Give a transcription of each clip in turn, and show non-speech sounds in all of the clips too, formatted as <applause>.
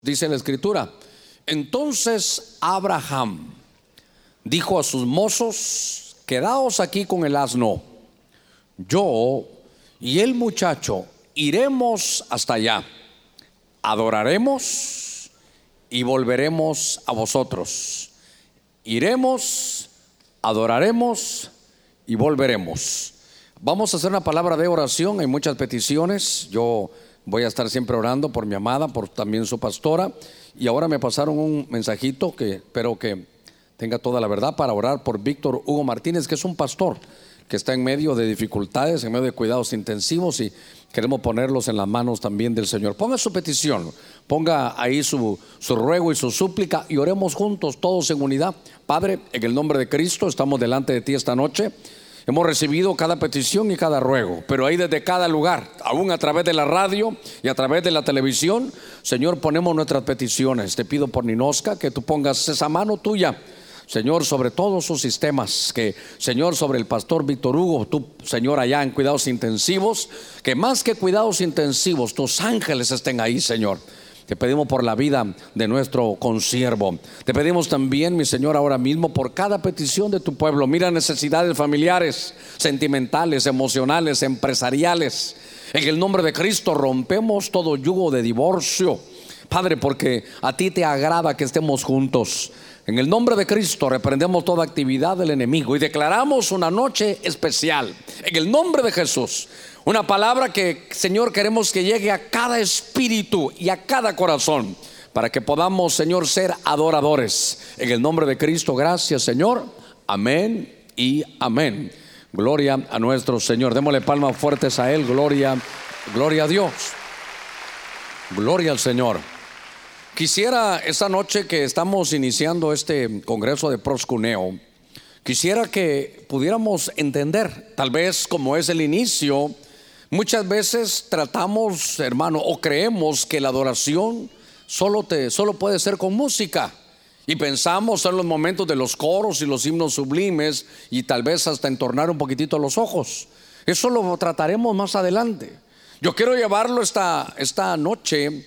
Dice la escritura, entonces Abraham dijo a sus mozos, quedaos aquí con el asno, yo y el muchacho iremos hasta allá, adoraremos y volveremos a vosotros. Iremos, adoraremos y volveremos. Vamos a hacer una palabra de oración, hay muchas peticiones, yo Voy a estar siempre orando por mi amada, por también su pastora. Y ahora me pasaron un mensajito que espero que tenga toda la verdad para orar por Víctor Hugo Martínez, que es un pastor que está en medio de dificultades, en medio de cuidados intensivos y queremos ponerlos en las manos también del Señor. Ponga su petición, ponga ahí su, su ruego y su súplica y oremos juntos, todos en unidad. Padre, en el nombre de Cristo, estamos delante de ti esta noche. Hemos recibido cada petición y cada ruego, pero ahí desde cada lugar, aún a través de la radio y a través de la televisión, Señor, ponemos nuestras peticiones. Te pido por Ninosca que tú pongas esa mano tuya. Señor, sobre todos sus sistemas, que Señor, sobre el pastor Víctor Hugo, tú, Señor, allá en cuidados intensivos, que más que cuidados intensivos, tus ángeles estén ahí, Señor. Te pedimos por la vida de nuestro consiervo. Te pedimos también, mi Señor, ahora mismo por cada petición de tu pueblo. Mira necesidades familiares, sentimentales, emocionales, empresariales. En el nombre de Cristo rompemos todo yugo de divorcio. Padre, porque a ti te agrada que estemos juntos. En el nombre de Cristo reprendemos toda actividad del enemigo y declaramos una noche especial. En el nombre de Jesús una palabra que, Señor, queremos que llegue a cada espíritu y a cada corazón para que podamos, Señor, ser adoradores. En el nombre de Cristo, gracias, Señor. Amén y amén. Gloria a nuestro Señor. Démosle palmas fuertes a Él. Gloria, gloria a Dios. Gloria al Señor. Quisiera esta noche que estamos iniciando este congreso de proscuneo, quisiera que pudiéramos entender, tal vez como es el inicio, Muchas veces tratamos, hermano, o creemos que la adoración solo, te, solo puede ser con música. Y pensamos en los momentos de los coros y los himnos sublimes y tal vez hasta entornar un poquitito los ojos. Eso lo trataremos más adelante. Yo quiero llevarlo esta, esta noche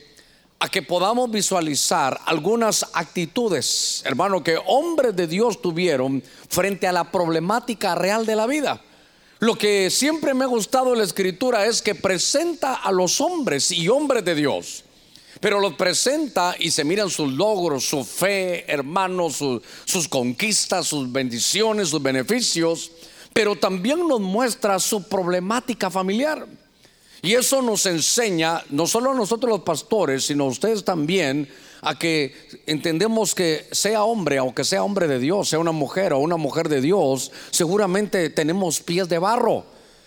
a que podamos visualizar algunas actitudes, hermano, que hombres de Dios tuvieron frente a la problemática real de la vida. Lo que siempre me ha gustado de la escritura es que presenta a los hombres y hombres de Dios. Pero los presenta y se miran sus logros, su fe, hermanos, sus conquistas, sus bendiciones, sus beneficios. Pero también nos muestra su problemática familiar. Y eso nos enseña, no solo a nosotros los pastores, sino a ustedes también, a que entendemos que sea hombre, aunque sea hombre de Dios, sea una mujer o una mujer de Dios, seguramente tenemos pies de barro.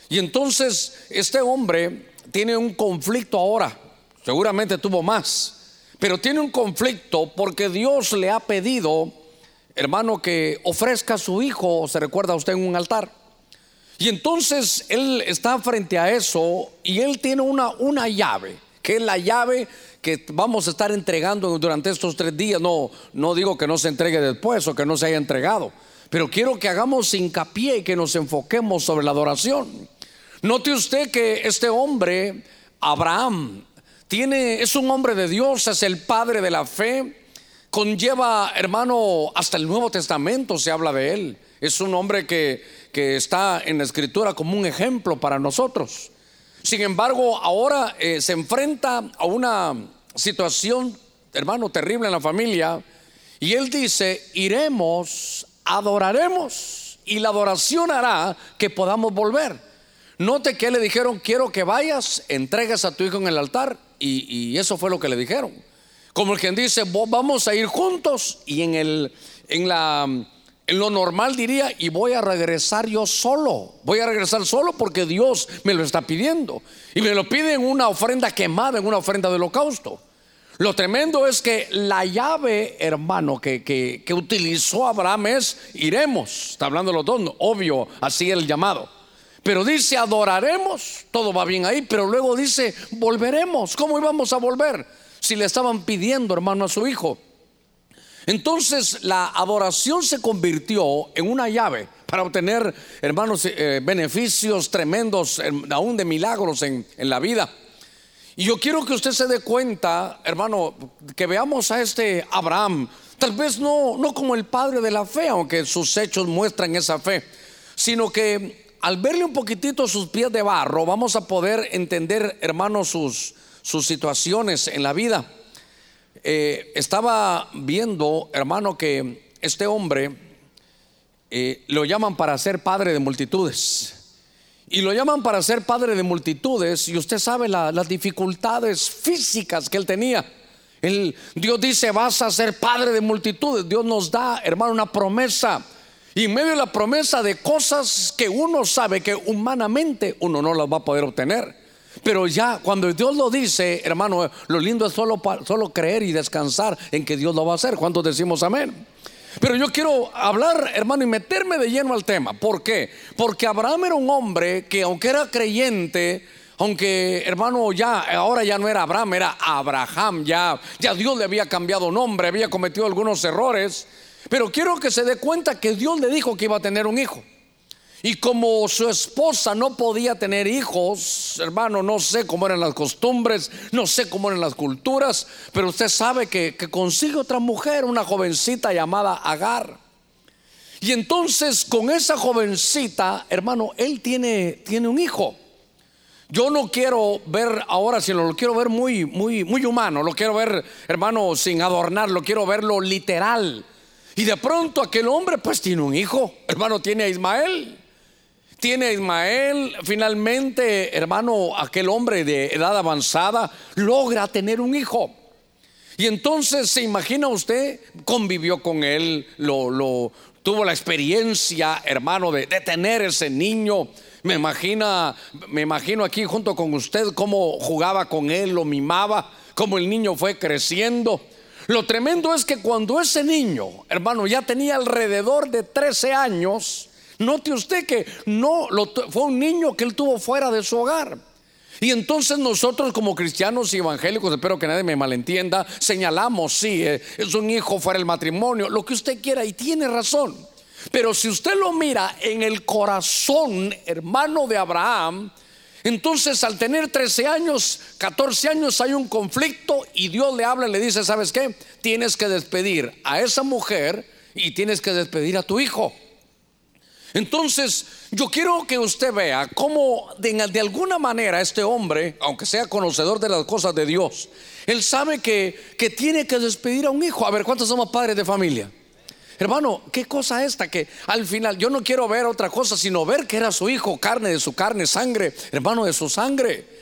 Y entonces este hombre tiene un conflicto ahora, seguramente tuvo más, pero tiene un conflicto porque Dios le ha pedido, hermano, que ofrezca a su hijo, se recuerda usted en un altar. Y entonces él está frente a eso y él tiene una, una llave, que es la llave que vamos a estar entregando durante estos tres días. No, no digo que no se entregue después o que no se haya entregado, pero quiero que hagamos hincapié y que nos enfoquemos sobre la adoración. Note usted que este hombre, Abraham, tiene, es un hombre de Dios, es el padre de la fe, conlleva, hermano, hasta el Nuevo Testamento se habla de él. Es un hombre que, que está en la escritura como un ejemplo para nosotros. Sin embargo, ahora eh, se enfrenta a una situación, hermano, terrible en la familia. Y él dice, iremos, adoraremos. Y la adoración hará que podamos volver. Note que le dijeron, quiero que vayas, entregues a tu hijo en el altar. Y, eso fue lo que le dijeron. Como el quien dice, vamos a ir juntos. Y en, el, en la lo normal diría, y voy a regresar yo solo. Voy a regresar solo porque Dios me lo está pidiendo. Y me lo pide en una ofrenda quemada, en una ofrenda de holocausto. Lo tremendo es que la llave, hermano, que, que, utilizó Abraham es iremos. Está hablando los dos, obvio, así el llamado. Pero dice adoraremos, todo va bien ahí, pero luego dice volveremos. ¿Cómo íbamos a volver? Si le estaban pidiendo, hermano, a su hijo. Entonces la adoración se convirtió en una llave para obtener, hermanos, eh, beneficios tremendos, aún de milagros en, en la vida. Y yo quiero que usted se dé cuenta, hermano, que veamos a este Abraham, tal vez no, no como el padre de la fe, aunque sus hechos muestran esa fe, sino que al verle un poquitito sus pies de barro, vamos a poder entender, hermano, sus, sus situaciones en la vida. Eh, estaba viendo, hermano, que este hombre eh, lo llaman para ser padre de multitudes. Y lo llaman para ser padre de multitudes. Y usted sabe las dificultades físicas que él tenía. Dios dice, vas a ser padre de multitudes. Dios nos da, hermano, una promesa. Y en medio de la promesa de cosas que uno sabe que humanamente uno no las va a poder obtener. Pero ya cuando Dios lo dice, hermano, lo lindo es solo, solo creer y descansar en que Dios lo va a hacer. ¿Cuántos decimos amén? Pero yo quiero hablar, hermano, y meterme de lleno al tema. ¿Por qué? Porque Abraham era un hombre que aunque era creyente, aunque hermano ya ahora ya no era Abraham, era Abraham, ya ya Dios le había cambiado nombre, había cometido algunos errores, pero quiero que se dé cuenta que Dios le dijo que iba a tener un hijo. Y como su esposa no podía tener hijos, hermano, no sé cómo eran las costumbres, no sé cómo eran las culturas, pero usted sabe que, consigue otra mujer, una jovencita llamada Agar. Y entonces con esa jovencita, hermano, él tiene, tiene un hijo. Yo no quiero ver ahora, sino lo quiero ver muy, muy, muy humano, lo quiero ver, hermano, sin adornar, lo quiero verlo literal. Y de pronto aquel hombre pues tiene un hijo, hermano, tiene a Ismael tiene Ismael, finalmente, hermano, aquel hombre de edad avanzada, logra tener un hijo. Y entonces, ¿se imagina usted? Convivió con él, lo, lo tuvo la experiencia, hermano, de, de, tener ese niño. Me imagina, me imagino aquí junto con usted cómo jugaba con él, lo mimaba, cómo el niño fue creciendo. Lo tremendo es que cuando ese niño, hermano, ya tenía alrededor de 13 años, Note usted que no fue un niño que él tuvo fuera de su hogar. Y entonces nosotros como cristianos y evangélicos, espero que nadie me malentienda, señalamos, sí, eh, es un hijo fuera del matrimonio, lo que usted quiera y tiene razón. Pero si usted lo mira en el corazón, hermano de Abraham, entonces al tener 13 años, 14 años hay un conflicto y Dios le habla y le dice, ¿sabes qué? Tienes que despedir a esa mujer y tienes que despedir a tu hijo. Entonces, yo quiero que usted vea cómo de, alguna manera este hombre, aunque sea conocedor de las cosas de Dios, él sabe que, que tiene que despedir a un hijo. A ver, ¿cuántos somos padres de familia? Hermano, qué cosa esta que al final yo no quiero ver otra cosa sino ver que era su hijo, carne de su carne, sangre, hermano de su sangre.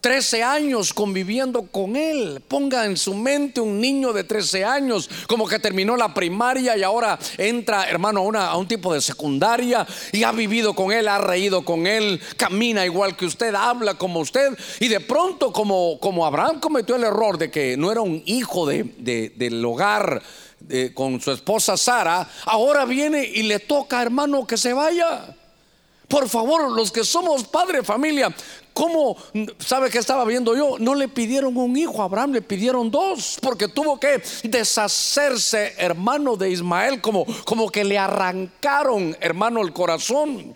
13 años conviviendo con él. Ponga en su mente un niño de 13 años, como que terminó la primaria y ahora entra, hermano, a, una, a un tipo de secundaria y ha vivido con él, ha reído con él, camina igual que usted, habla como usted. Y de pronto, como, como Abraham cometió el error de que no era un hijo de, del hogar con su esposa Sara, ahora viene y le toca, hermano, que se vaya. Por favor, los que somos padre familia, ¿cómo sabe que estaba viendo yo? No le pidieron un hijo a Abraham, le pidieron dos, porque tuvo que deshacerse, hermano de Ismael, como, como que le arrancaron, hermano, el corazón.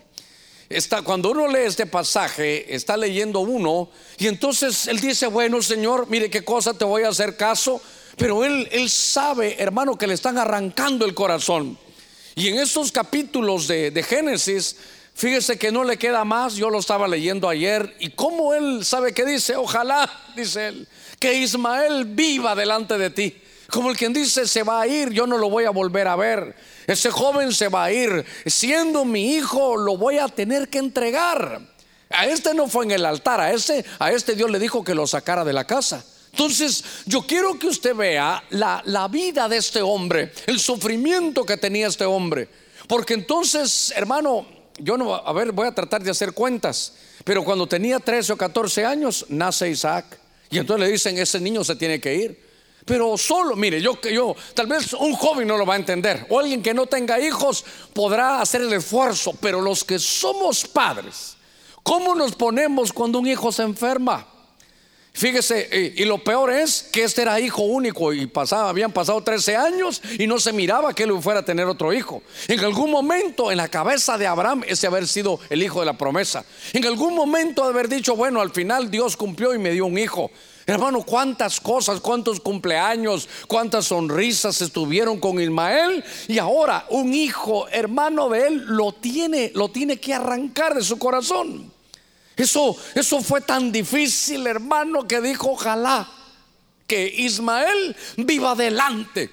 Está, cuando uno lee este pasaje, está leyendo uno, y entonces él dice, bueno, Señor, mire qué cosa te voy a hacer caso, pero él, él sabe, hermano, que le están arrancando el corazón. Y en estos capítulos de, de Génesis, Fíjese que no le queda más, yo lo estaba leyendo ayer, y como él sabe que dice, ojalá, dice él, que Ismael viva delante de ti. Como el quien dice, se va a ir, yo no lo voy a volver a ver. Ese joven se va a ir, siendo mi hijo, lo voy a tener que entregar. A este no fue en el altar, a este, a este Dios le dijo que lo sacara de la casa. Entonces, yo quiero que usted vea la, la vida de este hombre, el sufrimiento que tenía este hombre. Porque entonces, hermano, yo no, a ver, voy a tratar de hacer cuentas, pero cuando tenía 13 o 14 años, nace Isaac. Y entonces le dicen, ese niño se tiene que ir. Pero solo, mire, yo, yo, tal vez un joven no lo va a entender, o alguien que no tenga hijos podrá hacer el esfuerzo, pero los que somos padres, ¿cómo nos ponemos cuando un hijo se enferma? Fíjese, y, lo peor es que este era hijo único y pasaba, habían pasado 13 años y no se miraba que él fuera a tener otro hijo. En algún momento en la cabeza de Abraham ese haber sido el hijo de la promesa. En algún momento haber dicho, bueno, al final Dios cumplió y me dio un hijo. Hermano, cuántas cosas, cuántos cumpleaños, cuántas sonrisas estuvieron con Ismael y ahora un hijo hermano de él lo tiene, lo tiene que arrancar de su corazón. Eso, eso fue tan difícil, hermano, que dijo, ojalá que Ismael viva delante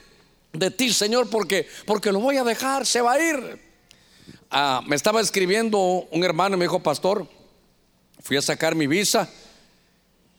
de ti, Señor, porque, porque lo voy a dejar, se va a ir. Ah, me estaba escribiendo un hermano me dijo, pastor, fui a sacar mi visa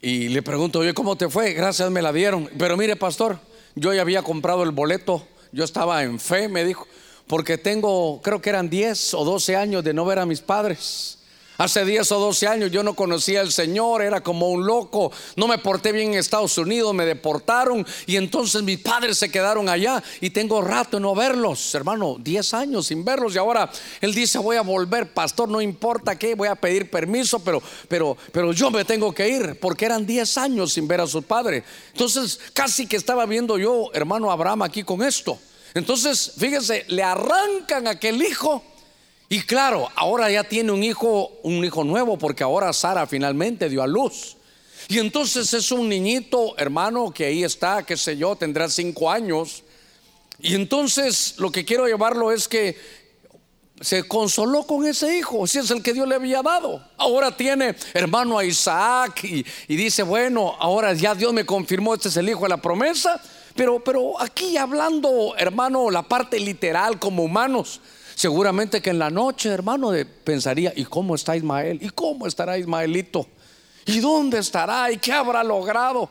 y le pregunto, oye, ¿cómo te fue? Gracias, me la dieron. Pero mire, pastor, yo ya había comprado el boleto, yo estaba en fe, me dijo, porque tengo, creo que eran 10 o 12 años de no ver a mis padres. Hace 10 o 12 años yo no conocía al Señor, era como un loco, no me porté bien en Estados Unidos, me deportaron y entonces mis padres se quedaron allá y tengo rato no verlos, hermano, 10 años sin verlos y ahora él dice voy a volver, pastor, no importa qué, voy a pedir permiso, pero, pero, pero yo me tengo que ir porque eran 10 años sin ver a su padre. Entonces casi que estaba viendo yo, hermano Abraham, aquí con esto. Entonces, fíjese, le arrancan a aquel hijo y claro, ahora ya tiene un hijo, un hijo nuevo, porque ahora Sara finalmente dio a luz. Y entonces es un niñito, hermano, que ahí está, qué sé yo, tendrá cinco años. Y entonces lo que quiero llevarlo es que se consoló con ese hijo, si es el que Dios le había dado. Ahora tiene hermano a Isaac y, dice, bueno, ahora ya Dios me confirmó, este es el hijo de la promesa. Pero, pero aquí hablando, hermano, la parte literal como humanos, Seguramente que en la noche, hermano, pensaría, ¿y cómo está Ismael? ¿Y cómo estará Ismaelito? ¿Y dónde estará? ¿Y qué habrá logrado?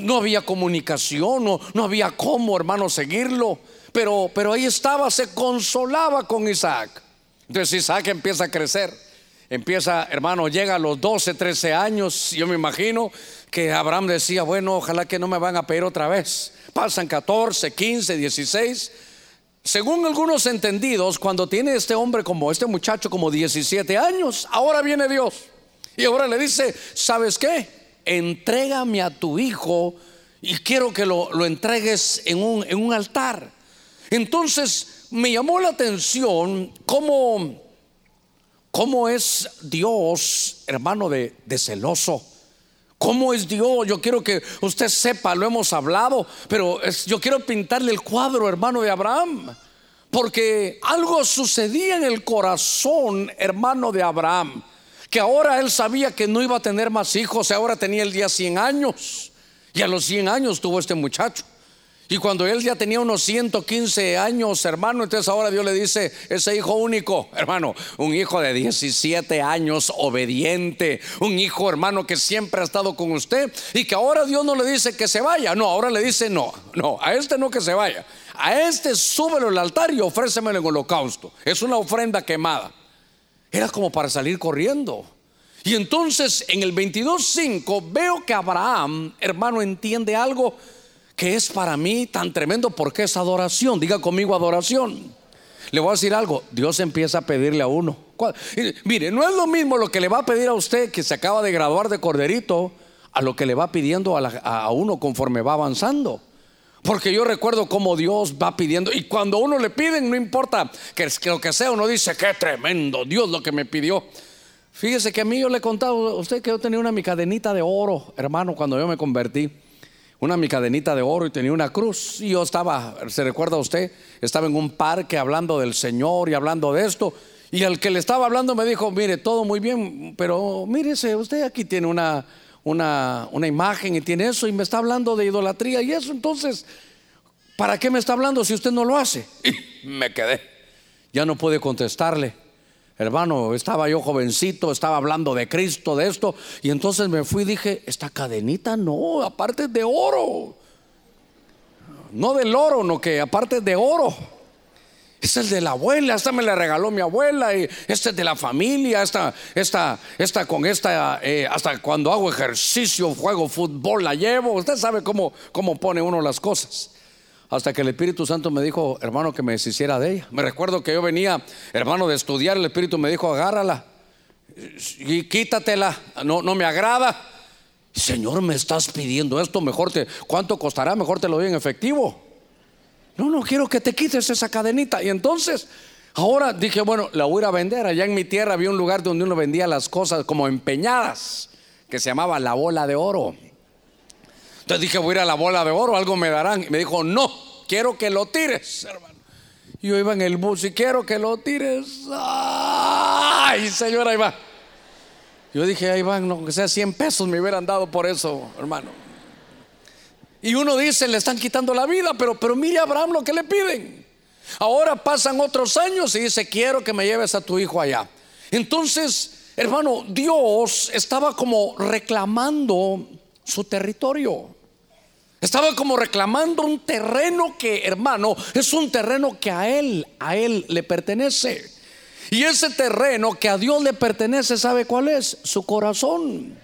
No había comunicación, no, no había cómo, hermano, seguirlo. Pero, pero ahí estaba, se consolaba con Isaac. Entonces Isaac empieza a crecer. Empieza, hermano, llega a los 12, 13 años. Yo me imagino que Abraham decía, bueno, ojalá que no me van a pedir otra vez. Pasan 14, 15, 16. Según algunos entendidos, cuando tiene este hombre como este muchacho como 17 años, ahora viene Dios. Y ahora le dice, ¿sabes qué? Entrégame a tu hijo y quiero que lo, entregues en un, en un, altar. Entonces me llamó la atención cómo, cómo es Dios, hermano, de celoso. ¿Cómo es Dios? Yo quiero que usted sepa, lo hemos hablado, pero yo quiero pintarle el cuadro, hermano de Abraham. Porque algo sucedía en el corazón, hermano de Abraham, que ahora él sabía que no iba a tener más hijos, ahora tenía el día 100 años. Y a los 100 años tuvo este muchacho. Y cuando él ya tenía unos 115 años, hermano, entonces ahora Dios le dice, ese hijo único, hermano, un hijo de 17 años, obediente, un hijo, hermano, que siempre ha estado con usted y que ahora Dios no le dice que se vaya, no, ahora le dice, no, no, a este no que se vaya, a este súbelo al altar y ofrécemelo en holocausto. Es una ofrenda quemada. Era como para salir corriendo. Y entonces en el 22.5 veo que Abraham, hermano, entiende algo que es para mí tan tremendo porque es adoración. Diga conmigo adoración. Le voy a decir algo, Dios empieza a pedirle a uno. Mire, no es lo mismo lo que le va a pedir a usted que se acaba de graduar de corderito a lo que le va pidiendo a, uno conforme va avanzando. Porque yo recuerdo cómo Dios va pidiendo. Y cuando uno le piden, no importa que, que, lo que sea, uno dice, qué tremendo Dios lo que me pidió. Fíjese que a mí yo le he contado a usted que yo tenía una mi cadenita de oro, hermano, cuando yo me convertí una mi cadenita de oro y tenía una cruz. Y yo estaba, ¿se recuerda usted? Estaba en un parque hablando del Señor y hablando de esto. Y al que le estaba hablando me dijo, mire, todo muy bien, pero mírese, usted aquí tiene una, una, una imagen y tiene eso y me está hablando de idolatría y eso. Entonces, ¿para qué me está hablando si usted no lo hace? <laughs> Y me quedé. Ya no pude contestarle. Hermano, estaba yo jovencito, estaba hablando de Cristo, de esto, y entonces me fui y dije, esta cadenita no, aparte de oro. No del oro, no que aparte de oro. Es el de la abuela, esta me la regaló mi abuela, este es de la familia, esta, esta, esta con esta, eh, hasta cuando hago ejercicio, juego fútbol, la llevo. Usted sabe cómo, cómo pone uno las cosas hasta que el Espíritu Santo me dijo, hermano, que me deshiciera de ella. Me recuerdo que yo venía, hermano, de estudiar, el Espíritu me dijo, agárrala y quítatela, no, no me agrada. Señor, me estás pidiendo esto, mejor te, ¿cuánto costará? Mejor te lo doy en efectivo. No, no quiero que te quites esa cadenita. Y entonces, ahora dije, bueno, la voy a ir a vender. Allá en mi tierra había un lugar donde uno vendía las cosas como empeñadas, que se llamaba la bola de oro. Entonces dije, voy a ir a la bola de oro, algo me darán. Y me dijo, no, quiero que lo tires, hermano. Yo iba en el bus y quiero que lo tires. Ay, señor, ahí va. Yo dije, ahí van, aunque sea 100 pesos me hubieran dado por eso, hermano. Y uno dice, le están quitando la vida, pero, pero mire a Abraham lo que le piden. Ahora pasan otros años y dice, quiero que me lleves a tu hijo allá. Entonces, hermano, Dios estaba como reclamando su territorio. Estaba como reclamando un terreno que, hermano, es un terreno que a él, a él le pertenece. Y ese terreno que a Dios le pertenece, ¿sabe cuál es? Su corazón.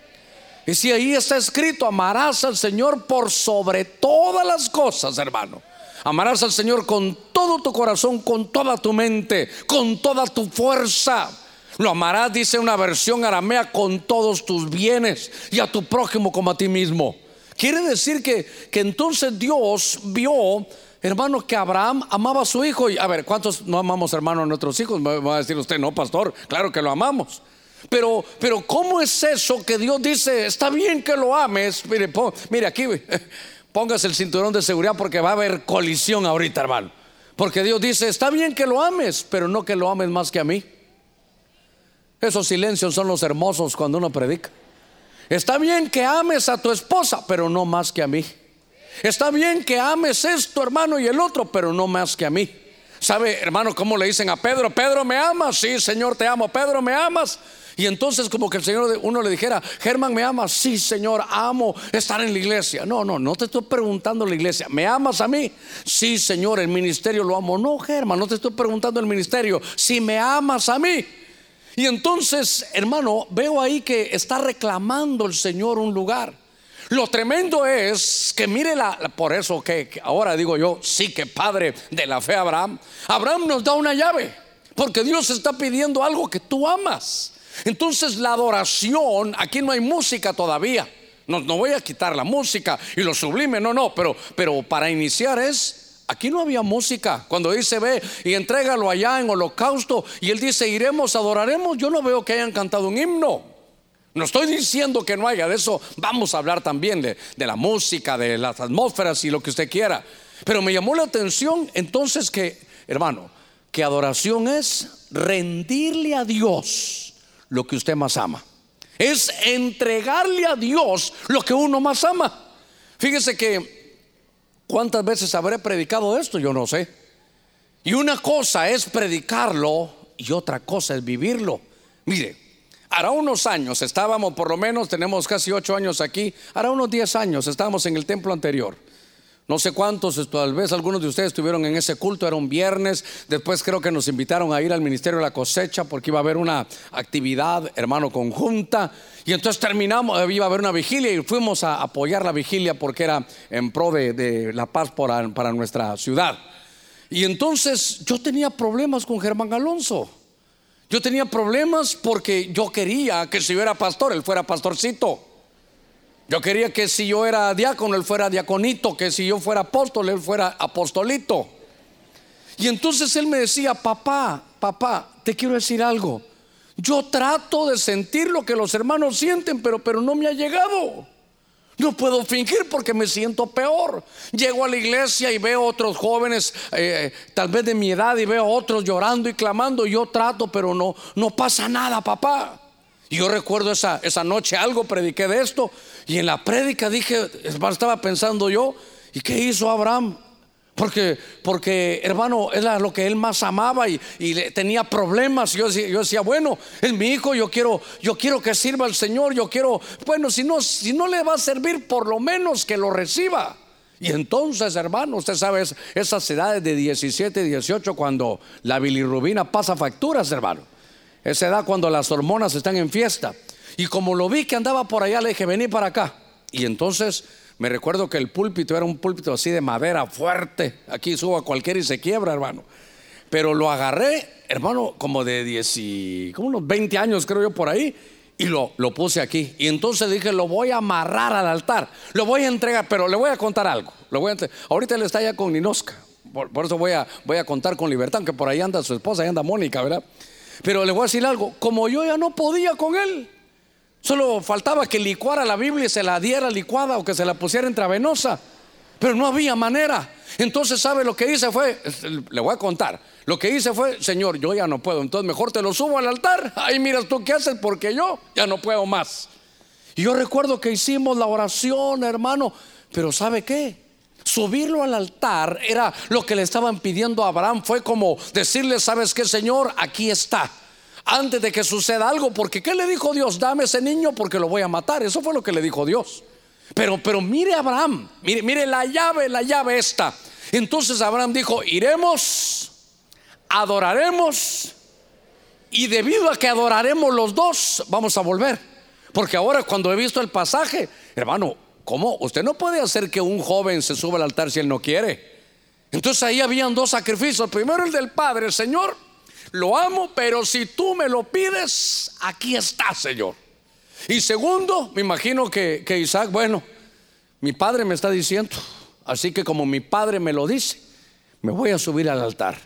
Y si ahí está escrito, amarás al Señor por sobre todas las cosas, hermano. Amarás al Señor con todo tu corazón, con toda tu mente, con toda tu fuerza. Lo amarás, dice una versión aramea, con todos tus bienes y a tu prójimo como a ti mismo. Quiere decir que, que entonces Dios vio Hermano, que Abraham amaba a su hijo. Y a ver, ¿cuántos no amamos, hermano, a nuestros hijos? Me va a decir usted, no, pastor, claro que lo amamos. Pero, pero, ¿cómo es eso que Dios dice, está bien que lo ames? Mire, mire aquí, <laughs> póngase el cinturón de seguridad porque va a haber colisión ahorita, hermano. Porque Dios dice, está bien que lo ames, pero no que lo ames más que a mí. Esos silencios son los hermosos cuando uno predica. Está bien que ames a tu esposa, pero no más que a mí. Está bien que ames esto, hermano, y el otro, pero no más que a mí. ¿Sabe, hermano, cómo le dicen a Pedro? Pedro, ¿me amas? Sí, Señor, te amo. Pedro, ¿me amas? Y entonces como que el Señor uno le dijera, Germán, ¿me amas? Sí, Señor, amo estar en la iglesia. No, no, no te estoy preguntando la iglesia. ¿Me amas a mí? Sí, Señor, el ministerio lo amo. No, Germán, no te estoy preguntando el ministerio. Si me amas a mí. Y entonces, hermano, veo ahí que está reclamando el Señor un lugar. Lo tremendo es que mire la, por eso que, ahora digo yo, sí que padre de la fe Abraham. Abraham nos da una llave, porque Dios está pidiendo algo que tú amas. Entonces la adoración, aquí no hay música todavía. No, no voy a quitar la música y lo sublime, no, no, pero, pero para iniciar es, aquí no había música. Cuando dice ve y entrégalo allá en holocausto y él dice iremos, adoraremos, yo no veo que hayan cantado un himno. No estoy diciendo que no haya, de eso vamos a hablar también, de, la música, de las atmósferas y lo que usted quiera. Pero me llamó la atención entonces que, hermano, que adoración es rendirle a Dios lo que usted más ama. Es entregarle a Dios lo que uno más ama. Fíjese que cuántas veces habré predicado esto, yo no sé. Y una cosa es predicarlo y otra cosa es vivirlo. Mire, Hará unos años estábamos, por lo menos tenemos casi ocho años aquí, hará unos diez años estábamos en el templo anterior. No sé cuántos, tal vez algunos de ustedes estuvieron en ese culto, era un viernes, después creo que nos invitaron a ir al Ministerio de la Cosecha porque iba a haber una actividad, hermano, conjunta, y entonces terminamos, iba a haber una vigilia y fuimos a apoyar la vigilia porque era en pro de, la paz para, para nuestra ciudad. Y entonces yo tenía problemas con Germán Alonso. Yo tenía problemas porque yo quería que si yo era pastor, él fuera pastorcito. Yo quería que si yo era diácono, él fuera diaconito, que si yo fuera apóstol, él fuera apostolito. Y entonces él me decía, papá, papá, te quiero decir algo. Yo trato de sentir lo que los hermanos sienten, pero, pero no me ha llegado. No puedo fingir porque me siento peor. Llego a la iglesia y veo otros jóvenes, eh, tal vez de mi edad, y veo otros llorando y clamando. Yo trato, pero no, no pasa nada, papá. Y yo recuerdo esa, esa noche algo, prediqué de esto. Y en la prédica dije, estaba pensando yo, ¿y qué hizo Abraham? Porque, porque hermano, era lo que él más amaba y, tenía problemas. Yo, yo, decía, bueno, es mi hijo, yo quiero, yo quiero que sirva al Señor, yo quiero, bueno, si no, si no le va a servir, por lo menos que lo reciba. Y entonces, hermano, usted sabe, esas edades de 17, 18, cuando la bilirrubina pasa facturas, hermano. Esa edad cuando las hormonas están en fiesta. Y como lo vi que andaba por allá, le dije, vení para acá. Y entonces me recuerdo que el púlpito era un púlpito así de madera fuerte. Aquí subo a cualquiera y se quiebra, hermano. Pero lo agarré, hermano, como de 10 y, como unos 20 años creo yo por ahí. y lo, lo puse aquí. Y entonces dije, lo voy a amarrar al altar, lo voy a entregar, pero le voy a contar algo. Lo voy a Ahorita él está ya con Ninoska, por, por, eso voy a, voy a contar con libertad, aunque por ahí anda su esposa, ahí anda Mónica, ¿verdad? Pero le voy a decir algo, como yo ya no podía con él, solo faltaba que licuara la Biblia y se la diera licuada o que se la pusiera intravenosa, pero no había manera. Entonces, ¿sabe lo que hice? Fue, le voy a contar, lo que hice fue, Señor, yo ya no puedo, entonces mejor te lo subo al altar, <laughs> ahí miras tú qué haces, porque yo ya no puedo más. Y yo recuerdo que hicimos la oración, hermano, pero ¿sabe qué? Subirlo al altar era lo que le estaban pidiendo a Abraham. Fue como decirle, ¿sabes qué, Señor? Aquí está. Antes de que suceda algo, porque ¿qué le dijo Dios? Dame ese niño porque lo voy a matar. Eso fue lo que le dijo Dios. Pero, pero mire Abraham, mire, mire la llave, la llave esta. Entonces Abraham dijo, iremos, adoraremos, y debido a que adoraremos los dos, vamos a volver. Porque ahora cuando he visto el pasaje, hermano, ¿Cómo? Usted no puede hacer que un joven se suba al altar si él no quiere. Entonces ahí habían dos sacrificios. Primero el del Padre, Señor, lo amo, pero si tú me lo pides, aquí está, Señor. Y segundo, me imagino que, que Isaac, bueno, mi padre me está diciendo, así que como mi padre me lo dice, me voy a subir al altar.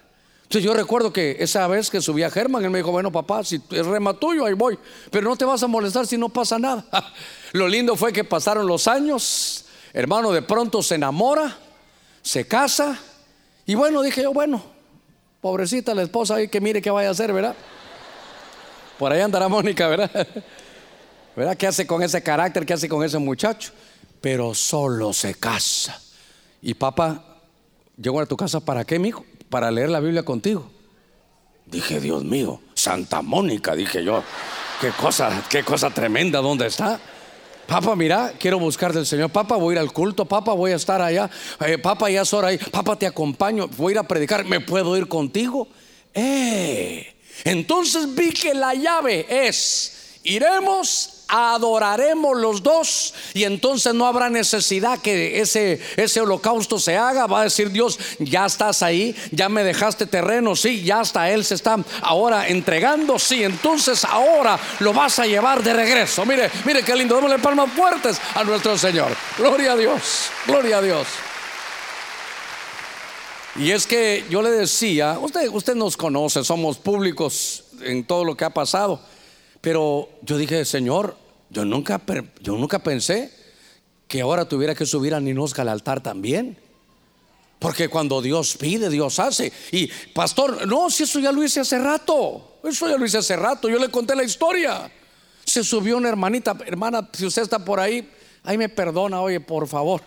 Entonces yo recuerdo que esa vez que subí a Germán, él me dijo, bueno papá, si es rema tuyo, ahí voy, pero no te vas a molestar si no pasa nada. <laughs> Lo lindo fue que pasaron los años, hermano, de pronto se enamora, se casa, y bueno, dije yo, bueno, pobrecita la esposa ahí que mire qué vaya a hacer, ¿verdad? Por ahí andará Mónica, ¿verdad? <laughs> ¿Verdad? ¿Qué hace con ese carácter? ¿Qué hace con ese muchacho? Pero solo se casa. Y papá, llegó a tu casa para qué, mijo? para leer la Biblia contigo. Dije, Dios mío, Santa Mónica, dije yo, qué cosa, qué cosa tremenda, ¿dónde está? Papá, mira, quiero buscar del Señor. Papá, voy a ir al culto. Papá, voy a estar allá. Eh, papá, ya es hora ahí. Papá, te acompaño. Voy a ir a predicar. ¿Me puedo ir contigo? Eh. Entonces vi que la llave es, iremos adoraremos los dos y entonces no habrá necesidad que ese, ese holocausto se haga. Va a decir Dios, ya estás ahí, ya me dejaste terreno, sí, ya hasta Él se está ahora entregando, sí, entonces ahora lo vas a llevar de regreso. Mire, mire qué lindo, démosle palmas fuertes a nuestro Señor. Gloria a Dios, gloria a Dios. Y es que yo le decía, usted, usted nos conoce, somos públicos en todo lo que ha pasado. Pero yo dije, Señor, yo nunca, yo nunca pensé que ahora tuviera que subir a Ninosca al altar también. Porque cuando Dios pide, Dios hace. Y pastor, no, si eso ya lo hice hace rato. Eso ya lo hice hace rato. Yo le conté la historia. Se subió una hermanita, hermana, si usted está por ahí, ahí me perdona, oye, por favor.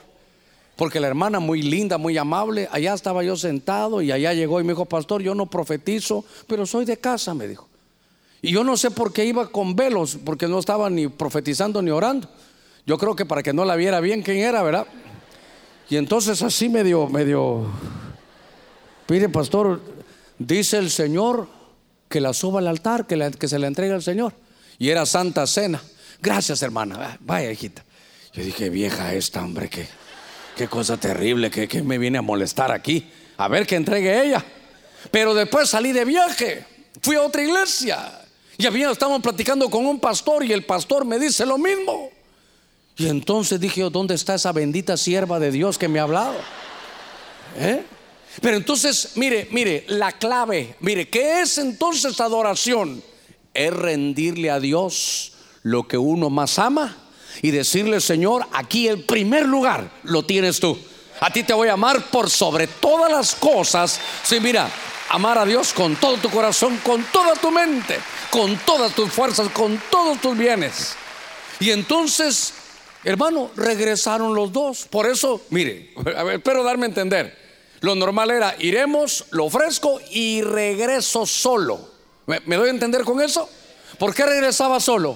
Porque la hermana muy linda, muy amable, allá estaba yo sentado y allá llegó y me dijo, pastor, yo no profetizo, pero soy de casa, me dijo. Y yo no sé por qué iba con velos, porque no estaba ni profetizando ni orando. Yo creo que para que no la viera bien quién era, ¿verdad? Y entonces así medio, medio, pide pastor, dice el Señor que la suba al altar, que, se la entregue al Señor. Y era Santa Cena. Gracias, hermana. Vaya, hijita. Yo dije, vieja esta, hombre, qué, qué cosa terrible, que, que me viene a molestar aquí. A ver que entregue ella. Pero después salí de viaje, fui a otra iglesia y había, estábamos platicando con un pastor y el pastor me dice lo mismo. Y entonces dije yo, ¿dónde está esa bendita sierva de Dios que me ha hablado? ¿Eh? Pero entonces, mire, mire, la clave, mire, ¿qué es entonces adoración? Es rendirle a Dios lo que uno más ama y decirle, Señor, aquí el primer lugar lo tienes tú. A ti te voy a amar por sobre todas las cosas. Sí, mira, amar a Dios con todo tu corazón, con toda tu mente, con todas tus fuerzas, con todos tus bienes. Y entonces, hermano, regresaron los dos. Por eso, mire, <laughs> a ver, espero darme a entender. Lo normal era, iremos, lo ofrezco y regreso solo. ¿Me, doy a entender con eso? ¿Por qué regresaba solo?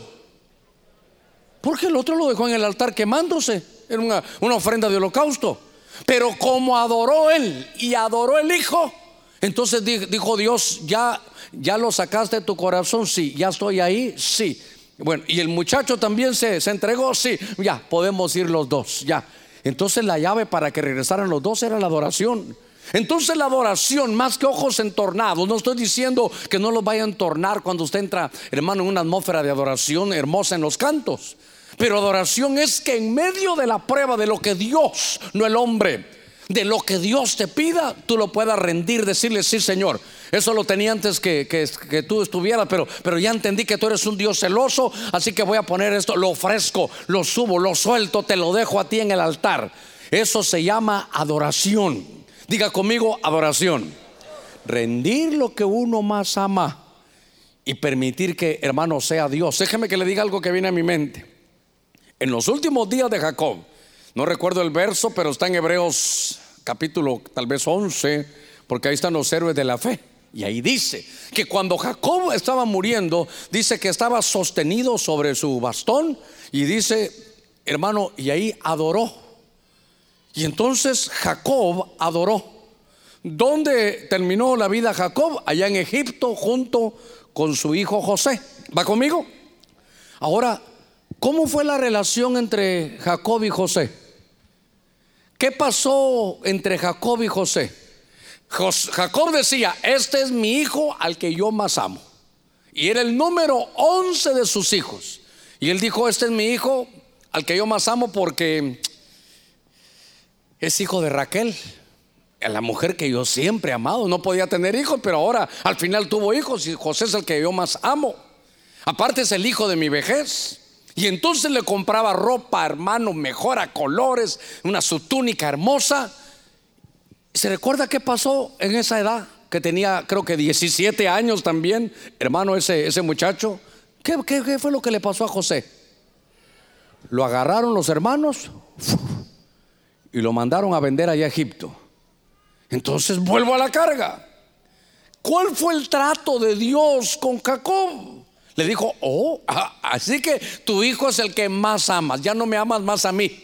Porque el otro lo dejó en el altar quemándose. Era una, una ofrenda de holocausto. Pero como adoró él y adoró el Hijo, entonces dijo Dios, ya, ya lo sacaste de tu corazón, sí, ya estoy ahí, sí. Bueno, y el muchacho también se, se entregó, sí, ya, podemos ir los dos, ya. Entonces la llave para que regresaran los dos era la adoración. Entonces la adoración, más que ojos entornados, no estoy diciendo que no los vaya a entornar cuando usted entra, hermano, en una atmósfera de adoración hermosa en los cantos. Pero adoración es que en medio de la prueba de lo que Dios, no el hombre, de lo que Dios te pida, tú lo puedas rendir, decirle, sí Señor. Eso lo tenía antes que, que, tú estuvieras, pero, pero ya entendí que tú eres un Dios celoso, así que voy a poner esto, lo ofrezco, lo subo, lo suelto, te lo dejo a ti en el altar. Eso se llama adoración. Diga conmigo, adoración. Rendir lo que uno más ama y permitir que hermano sea Dios. Déjeme que le diga algo que viene a mi mente. En los últimos días de Jacob, no recuerdo el verso, pero está en Hebreos capítulo tal vez 11, porque ahí están los héroes de la fe. Y ahí dice que cuando Jacob estaba muriendo, dice que estaba sostenido sobre su bastón y dice, hermano, y ahí adoró y entonces Jacob adoró. ¿Dónde terminó la vida Jacob? Allá en Egipto junto con su hijo José. ¿Va conmigo? Ahora, ¿cómo fue la relación entre Jacob y José? ¿Qué pasó entre Jacob y José? Jacob decía, este es mi hijo al que yo más amo. Y era el número 11 de sus hijos. Y él dijo, este es mi hijo al que yo más amo porque es hijo de Raquel, la mujer que yo siempre he amado. No podía tener hijos, pero ahora al final tuvo hijos y José es el que yo más amo. Aparte es el hijo de mi vejez. Y entonces le compraba ropa, hermano, mejor a colores, una su túnica hermosa. ¿Se recuerda qué pasó en esa edad? Que tenía creo que 17 años también, hermano, ese, ese muchacho. ¿Qué, ¿Qué, fue lo que le pasó a José? Lo agarraron los hermanos y lo mandaron a vender allá a Egipto. Entonces vuelvo a la carga. ¿Cuál fue el trato de Dios con Jacob? Le dijo, oh, ah, así que tu hijo es el que más amas, ya no me amas más a mí.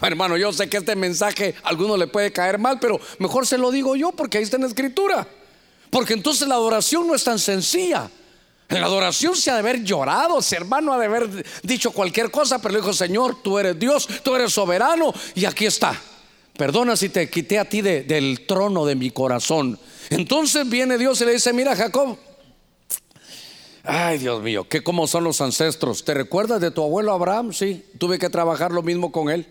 Hermano, yo sé que este mensaje a alguno le puede caer mal, pero mejor se lo digo yo porque ahí está en la escritura. Porque entonces la adoración no es tan sencilla. En la adoración se ha de haber llorado, ese hermano ha de haber dicho cualquier cosa, pero le dijo, Señor, tú eres Dios, tú eres soberano y aquí está. Perdona si te quité a ti del trono de mi corazón. Entonces viene Dios y le dice, mira Jacob, ay Dios mío, que como son los ancestros. ¿Te recuerdas de tu abuelo Abraham? Sí, tuve que trabajar lo mismo con él.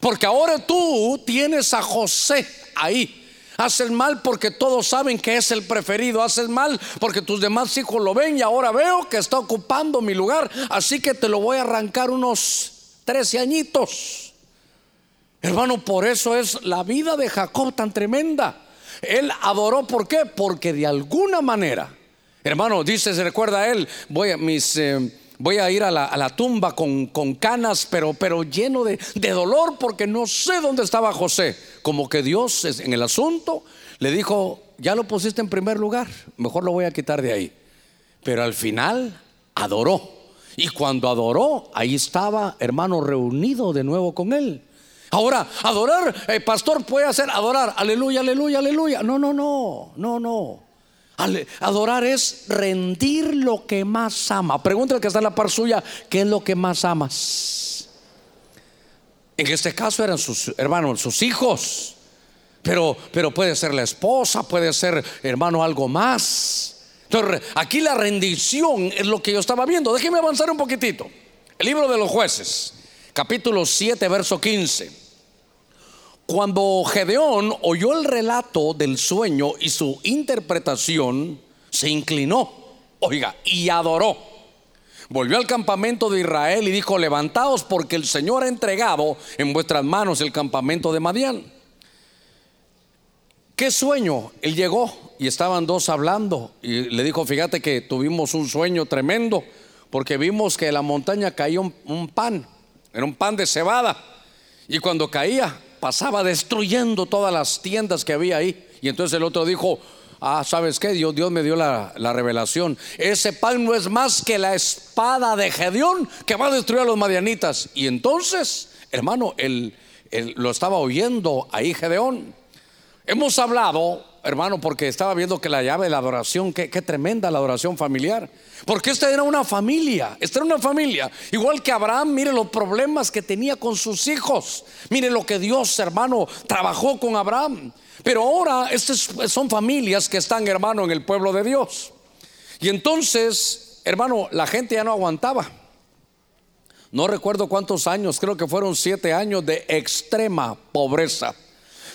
Porque ahora tú tienes a José ahí Haces mal porque todos saben que es el preferido. Haces mal porque tus demás hijos lo ven y ahora veo que está ocupando mi lugar. Así que te lo voy a arrancar unos 13 añitos. Hermano, por eso es la vida de Jacob tan tremenda. Él adoró, ¿por qué? Porque de alguna manera, hermano, dice, se recuerda a él, voy a mis... Eh, voy a ir a la, tumba con, canas, pero, pero lleno de, de, dolor porque no sé dónde estaba José. Como que Dios en el asunto le dijo, ya lo pusiste en primer lugar, mejor lo voy a quitar de ahí. Pero al final adoró. Y cuando adoró, ahí estaba, hermano, reunido de nuevo con él. Ahora, adorar, el pastor puede hacer adorar, aleluya, aleluya, aleluya. No, no, no, no, no. Adorar es rendir lo que más ama. Pregúntale que está en la par suya, ¿qué es lo que más amas? En este caso eran sus hermanos, sus hijos. Pero, pero puede ser la esposa, puede ser, hermano, algo más. Entonces, aquí la rendición es lo que yo estaba viendo. Déjeme avanzar un poquitito. El libro de los jueces, capítulo 7, verso 15. Cuando Gedeón oyó el relato del sueño y su interpretación, se inclinó, oiga, y adoró. Volvió al campamento de Israel y dijo, levantaos porque el Señor ha entregado en vuestras manos el campamento de Madián. ¿Qué sueño? Él llegó y estaban dos hablando y le dijo, fíjate que tuvimos un sueño tremendo porque vimos que en la montaña caía un, un pan, era un pan de cebada y cuando caía pasaba destruyendo todas las tiendas que había ahí. Y entonces el otro dijo, ah, ¿sabes qué? Dios, Dios me dio la, revelación. Ese pan no es más que la espada de Gedeón que va a destruir a los madianitas. Y entonces, hermano, él, lo estaba oyendo ahí Gedeón. Hemos hablado hermano, porque estaba viendo que la llave de la adoración, qué, tremenda la adoración familiar. Porque esta era una familia, esta era una familia. Igual que Abraham, mire los problemas que tenía con sus hijos. Mire lo que Dios, hermano, trabajó con Abraham. Pero ahora estas son familias que están, hermano, en el pueblo de Dios. Y entonces, hermano, la gente ya no aguantaba. No recuerdo cuántos años, creo que fueron siete años de extrema pobreza.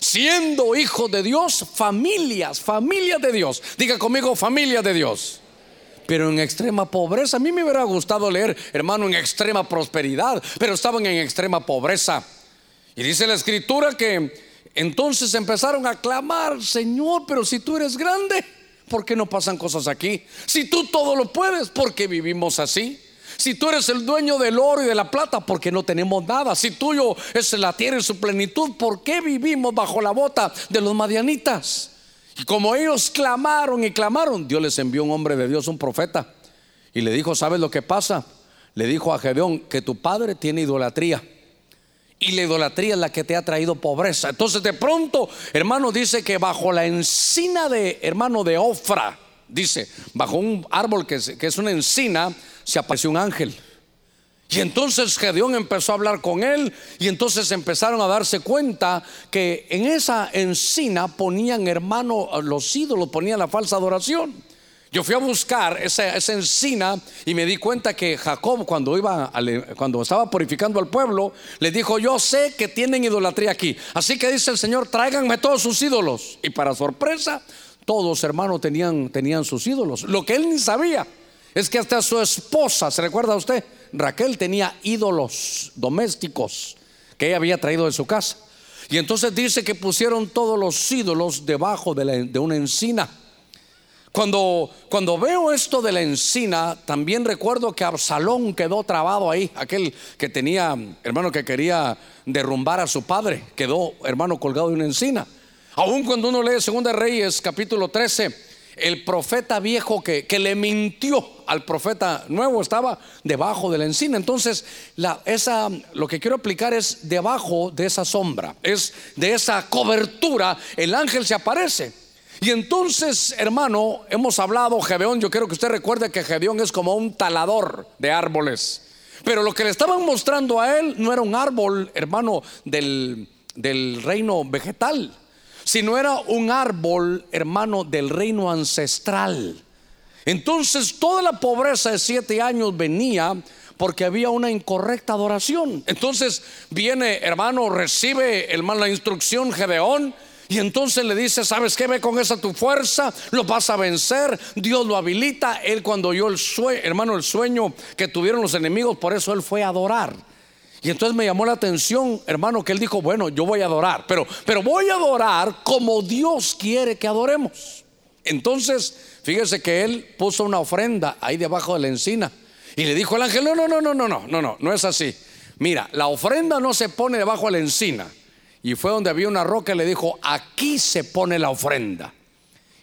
Siendo hijos de Dios, familias, familias de Dios. Diga conmigo, familia de Dios. Pero en extrema pobreza. A mí me hubiera gustado leer, hermano, en extrema prosperidad, pero estaban en extrema pobreza. Y dice la escritura que entonces empezaron a clamar, Señor, pero si tú eres grande, ¿por qué no pasan cosas aquí? Si tú todo lo puedes, ¿por qué vivimos así? Si tú eres el dueño del oro y de la plata, ¿por qué no tenemos nada? Si tuyo es la tierra en su plenitud, ¿por qué vivimos bajo la bota de los madianitas? Y como ellos clamaron y clamaron, Dios les envió un hombre de Dios, un profeta, y le dijo, ¿sabes lo que pasa? Le dijo a Gedeón que tu padre tiene idolatría. Y la idolatría es la que te ha traído pobreza. Entonces de pronto, hermano, dice que bajo la encina de, hermano, de Ofra, dice, bajo un árbol que es, una encina, se apareció un ángel. Y entonces Gedeón empezó a hablar con él y entonces empezaron a darse cuenta que en esa encina ponían hermano los ídolos, ponían la falsa adoración. Yo fui a buscar esa, esa encina y me di cuenta que Jacob cuando iba cuando estaba purificando al pueblo le dijo yo sé que tienen idolatría aquí, así que dice el Señor tráiganme todos sus ídolos y para sorpresa todos hermanos tenían tenían sus ídolos, lo que él ni sabía es que hasta su esposa, ¿se recuerda usted? Raquel tenía ídolos domésticos que ella había traído de su casa. Y entonces dice que pusieron todos los ídolos debajo de, de una encina. Cuando, cuando veo esto de la encina, también recuerdo que Absalón quedó trabado ahí, aquel que tenía, hermano, que quería derrumbar a su padre, quedó, hermano, colgado de una encina. Aún cuando uno lee Segunda Reyes, capítulo 13, el profeta viejo que, le mintió al profeta nuevo estaba debajo de la encina. Entonces, esa, lo que quiero aplicar es debajo de esa sombra, es de esa cobertura, el ángel se aparece. Y entonces, hermano, hemos hablado, Gedeón, yo quiero que usted recuerde que Gedeón es como un talador de árboles. Pero lo que le estaban mostrando a él no era un árbol, hermano, del, del reino vegetal sino era un árbol, hermano, del reino ancestral. Entonces toda la pobreza de siete años venía porque había una incorrecta adoración. Entonces viene, hermano, recibe el la instrucción Gedeón. Y entonces le dice, ¿sabes qué? Ve con esa tu fuerza, lo vas a vencer, Dios lo habilita. Él cuando oyó el sueño, hermano, el sueño que tuvieron los enemigos, por eso él fue a adorar. Y entonces me llamó la atención, hermano, que él dijo, bueno, yo voy a adorar, pero, pero voy a adorar como Dios quiere que adoremos. Entonces, fíjese que él puso una ofrenda ahí debajo de la encina y le dijo al ángel, no, no, no, no, no, no, no, no, no es así. Mira, la ofrenda no se pone debajo de la encina. Y fue donde había una roca y le dijo, aquí se pone la ofrenda.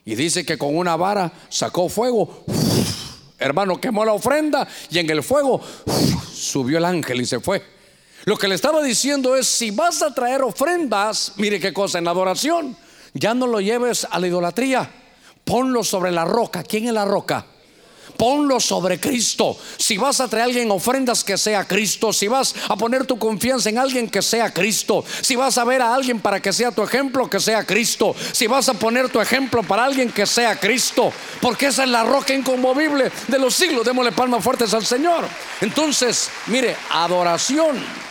Y dice que con una vara sacó fuego, hermano, quemó la ofrenda y en el fuego subió el ángel y se fue. Lo que le estaba diciendo es, si vas a traer ofrendas, mire qué cosa, en la adoración, ya no lo lleves a la idolatría, ponlo sobre la roca. ¿Quién es la roca? ponlo sobre Cristo. Si vas a traer a alguien ofrendas, que sea Cristo. Si vas a poner tu confianza en alguien, que sea Cristo. Si vas a ver a alguien para que sea tu ejemplo, que sea Cristo. Si vas a poner tu ejemplo para alguien, que sea Cristo. Porque esa es la roca inconmovible de los siglos. Démosle palmas fuertes al Señor. Entonces, mire, adoración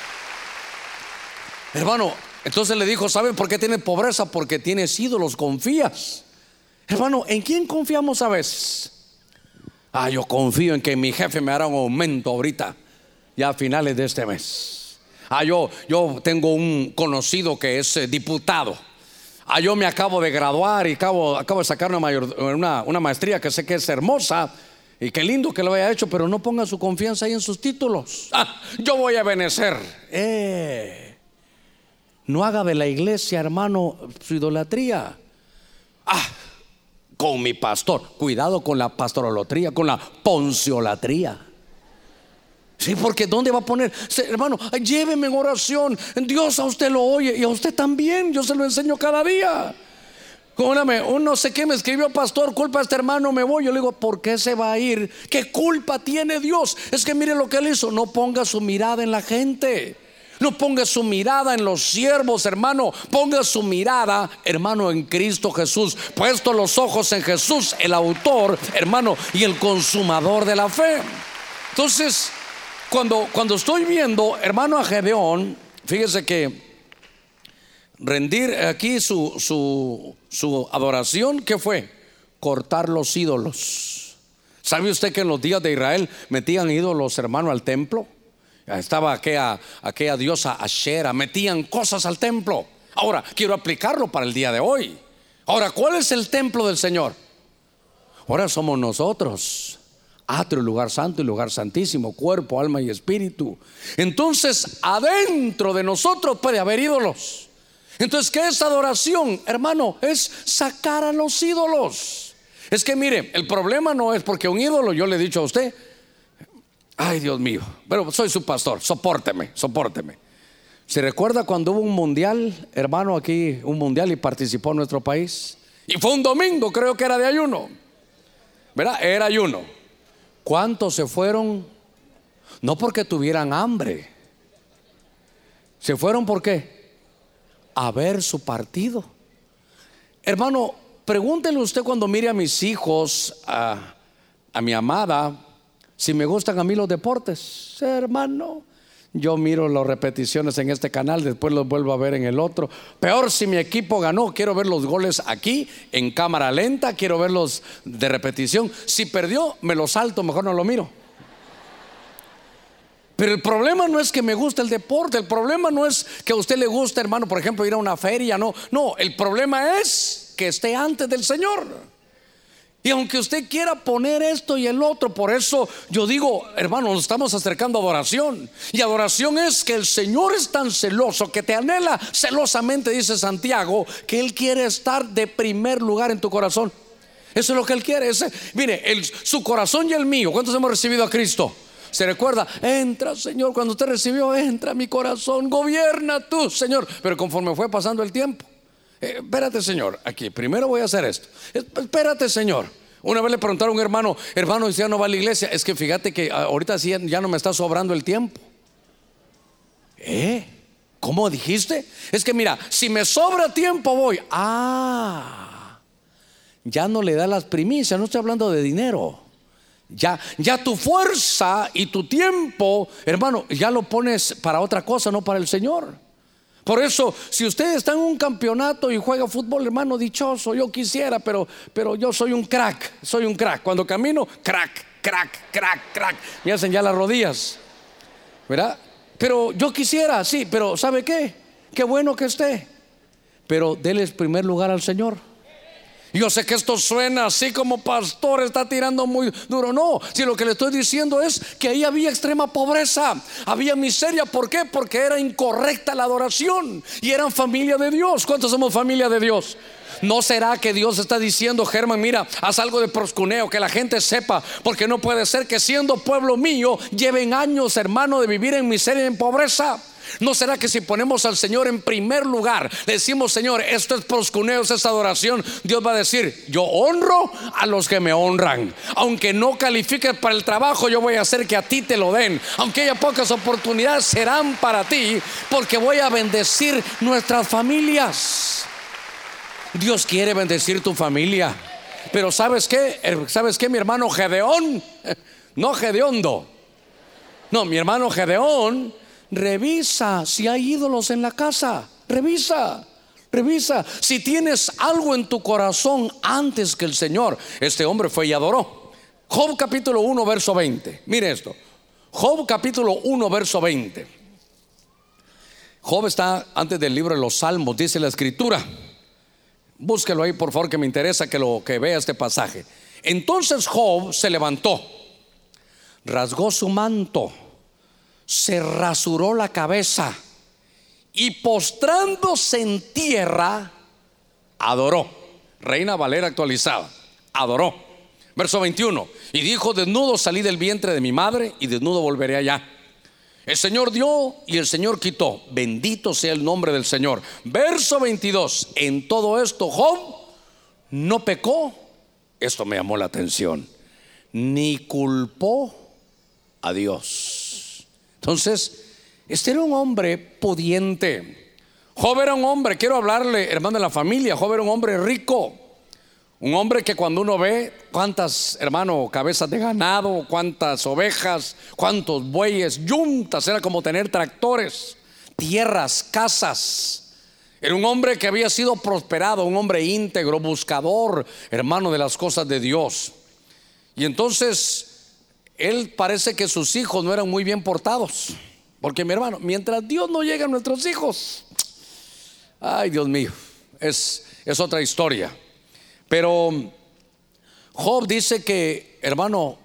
Hermano, entonces le dijo, ¿saben por qué tiene pobreza? Porque tienes ídolos, confías. Hermano, ¿en quién confiamos a veces? Ah, yo confío en que mi jefe me hará un aumento ahorita, ya a finales de este mes. Ah, yo, yo tengo un conocido que es eh, diputado. Ah, yo me acabo de graduar y acabo, acabo de sacar una, maestría que sé que es hermosa y qué lindo que lo haya hecho, pero no ponga su confianza ahí en sus títulos. Ah, yo voy a benecer. Eh. No haga de la iglesia, hermano, su idolatría. Ah, con mi pastor. Cuidado con la pastorolotría, con la ponciolatría. Sí, porque ¿dónde va a poner? Hermano, lléveme en oración. Dios a usted lo oye y a usted también. Yo se lo enseño cada día. un no sé qué me escribió pastor, culpa a este hermano, me voy. Yo le digo, ¿por qué se va a ir? ¿Qué culpa tiene Dios? Es que mire lo que él hizo, no ponga su mirada en la gente. No ponga su mirada en los siervos, hermano. Ponga su mirada, hermano, en Cristo Jesús. Puesto los ojos en Jesús, el autor, hermano, y el consumador de la fe. Entonces, cuando, cuando estoy viendo, hermano, a Gedeón, fíjese que rendir aquí su, su, su adoración, ¿qué fue? Cortar los ídolos. ¿Sabe usted que en los días de Israel metían ídolos, hermano, al templo? Estaba aquella, aquella diosa Ashera, metían cosas al templo. Ahora, quiero aplicarlo para el día de hoy. Ahora, ¿cuál es el templo del Señor? Ahora somos nosotros. Atrio, lugar santo y lugar santísimo, cuerpo, alma y espíritu. Entonces, adentro de nosotros puede haber ídolos. Entonces, ¿qué es adoración? Hermano, es sacar a los ídolos. Es que mire, el problema no es porque un ídolo, yo le he dicho a usted, ay Dios mío, pero soy su pastor, sopórteme, sopórteme. ¿Se recuerda cuando hubo un mundial, hermano, aquí, un mundial y participó en nuestro país? Y fue un domingo, creo que era de ayuno. ¿Verdad? Era ayuno. ¿Cuántos se fueron? No porque tuvieran hambre. ¿Se fueron por qué? a ver su partido. Hermano, pregúntele usted cuando mire a mis hijos, a, mi amada, si me gustan a mí los deportes. Hermano, yo miro las repeticiones en este canal, después los vuelvo a ver en el otro. Peor si mi equipo ganó, quiero ver los goles aquí en cámara lenta, quiero verlos de repetición. Si perdió, me lo salto, mejor no lo miro. Pero el problema no es que me guste el deporte, el problema no es que a usted le guste, hermano, por ejemplo, ir a una feria, no, no, el problema es que esté antes del Señor. Y aunque usted quiera poner esto y el otro, por eso yo digo, hermano, nos estamos acercando a adoración. Y adoración es que el Señor es tan celoso, que te anhela celosamente, dice Santiago, que Él quiere estar de primer lugar en tu corazón. Eso es lo que Él quiere. mire, su corazón y el mío, ¿cuántos hemos recibido a Cristo? Se recuerda, entra Señor, cuando usted recibió, entra mi corazón, gobierna tú Señor. Pero conforme fue pasando el tiempo, eh, espérate Señor, aquí, primero voy a hacer esto. Espérate Señor. Una vez le preguntaron a un hermano, hermano, ya no va a la iglesia. Es que fíjate que ahorita sí ya no me está sobrando el tiempo. ¿Eh? ¿Cómo dijiste? Es que mira, si me sobra tiempo voy. Ah, ya no le da las primicias, no estoy hablando de dinero. Ya, ya tu fuerza y tu tiempo, hermano, ya lo pones para otra cosa, no para el Señor. Por eso, si usted está en un campeonato y juega fútbol, hermano, dichoso, yo quisiera, pero, pero yo soy un crack, soy un crack. Cuando camino, crack, crack, crack, crack. Me hacen ya las rodillas, ¿verdad? Pero yo quisiera, sí, pero ¿sabe qué? Qué bueno que esté. Pero déle primer lugar al Señor. Yo sé que esto suena así como pastor está tirando muy duro. No, si lo que le estoy diciendo es que ahí había extrema pobreza, había miseria. ¿Por qué? Porque era incorrecta la adoración y eran familia de Dios. ¿Cuántos somos familia de Dios? ¿No será que Dios está diciendo, Germán, mira, haz algo de proscuneo, que la gente sepa, porque no puede ser que siendo pueblo mío lleven años, hermano, de vivir en miseria y en pobreza? ¿No será que si ponemos al Señor en primer lugar, le decimos, Señor, esto es proscuneo, es adoración, Dios va a decir, yo honro a los que me honran. Aunque no califiques para el trabajo, yo voy a hacer que a ti te lo den. Aunque haya pocas oportunidades, serán para ti, porque voy a bendecir nuestras familias. Dios quiere bendecir tu familia. Pero ¿sabes qué? ¿Sabes qué, mi hermano Gedeón? <laughs> No Gedeondo. No, mi hermano Gedeón Revisa si hay ídolos en la casa. Revisa. Revisa si tienes algo en tu corazón antes que el Señor. Este hombre fue y adoró. Job capítulo 1, verso 20. Mire esto. Job capítulo 1, verso 20. Job está antes del libro de los Salmos, dice la escritura. Búsquelo ahí, por favor, que me interesa que lo que vea este pasaje. Entonces Job se levantó, rasgó su manto se rasuró la cabeza y postrándose en tierra, adoró. Reina Valera actualizada, adoró. Verso 21, y dijo, desnudo salí del vientre de mi madre y desnudo volveré allá. El Señor dio y el Señor quitó. Bendito sea el nombre del Señor. Verso 22, en todo esto Job no pecó, esto me llamó la atención, ni culpó a Dios. Entonces, este era un hombre pudiente. Job era un hombre, quiero hablarle, hermano de la familia, Job era un hombre rico. Un hombre que cuando uno ve cuántas, hermano, cabezas de ganado, cuántas ovejas, cuántos bueyes, yuntas, era como tener tractores, tierras, casas. Era un hombre que había sido prosperado, un hombre íntegro, buscador, hermano de las cosas de Dios. Y entonces, él parece que sus hijos no eran muy bien portados. Porque mi hermano, mientras Dios no llega a nuestros hijos, ay Dios mío, es, es otra historia. Pero Job dice que, hermano,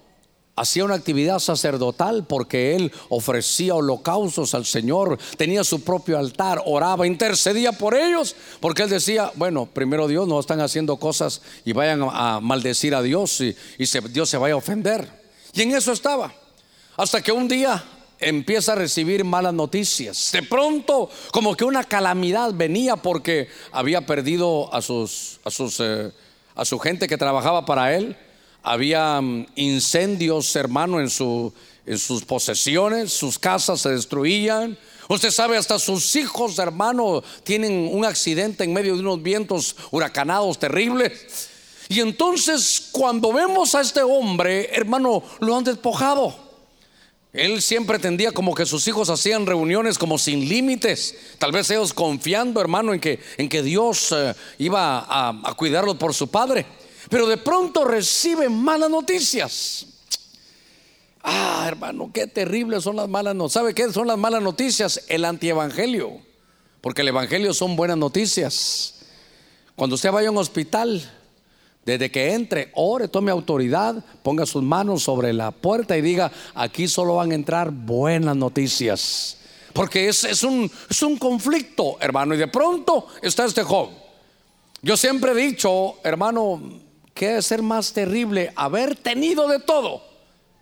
hacía una actividad sacerdotal porque él ofrecía holocaustos al Señor, tenía su propio altar, oraba, intercedía por ellos, porque él decía, bueno, primero Dios no están haciendo cosas y vayan a maldecir a Dios y, Dios se vaya a ofender. Y en eso estaba, hasta que un día empieza a recibir malas noticias. De pronto, como que una calamidad venía porque había perdido a sus, a eh, su gente que trabajaba para él. Había mm, incendios, hermano, en, su, en sus posesiones, sus casas se destruían. Usted sabe, hasta sus hijos, hermano, tienen un accidente en medio de unos vientos huracanados terribles. Y entonces, cuando vemos a este hombre, hermano, lo han despojado. Él siempre tendía como que sus hijos hacían reuniones como sin límites, tal vez ellos confiando, hermano, en que, en que Dios eh, iba a, cuidarlos por su padre. Pero de pronto reciben malas noticias. Ah, hermano, qué terribles son las malas noticias. ¿Sabe qué son las malas noticias? El antievangelio. Porque el evangelio son buenas noticias. Cuando usted vaya a un hospital, desde que entre, ore, tome autoridad, ponga sus manos sobre la puerta y diga, aquí solo van a entrar buenas noticias. Porque es, un, es un conflicto, hermano. Y de pronto está este Job. Yo siempre he dicho, hermano, que debe ser más terrible haber tenido de todo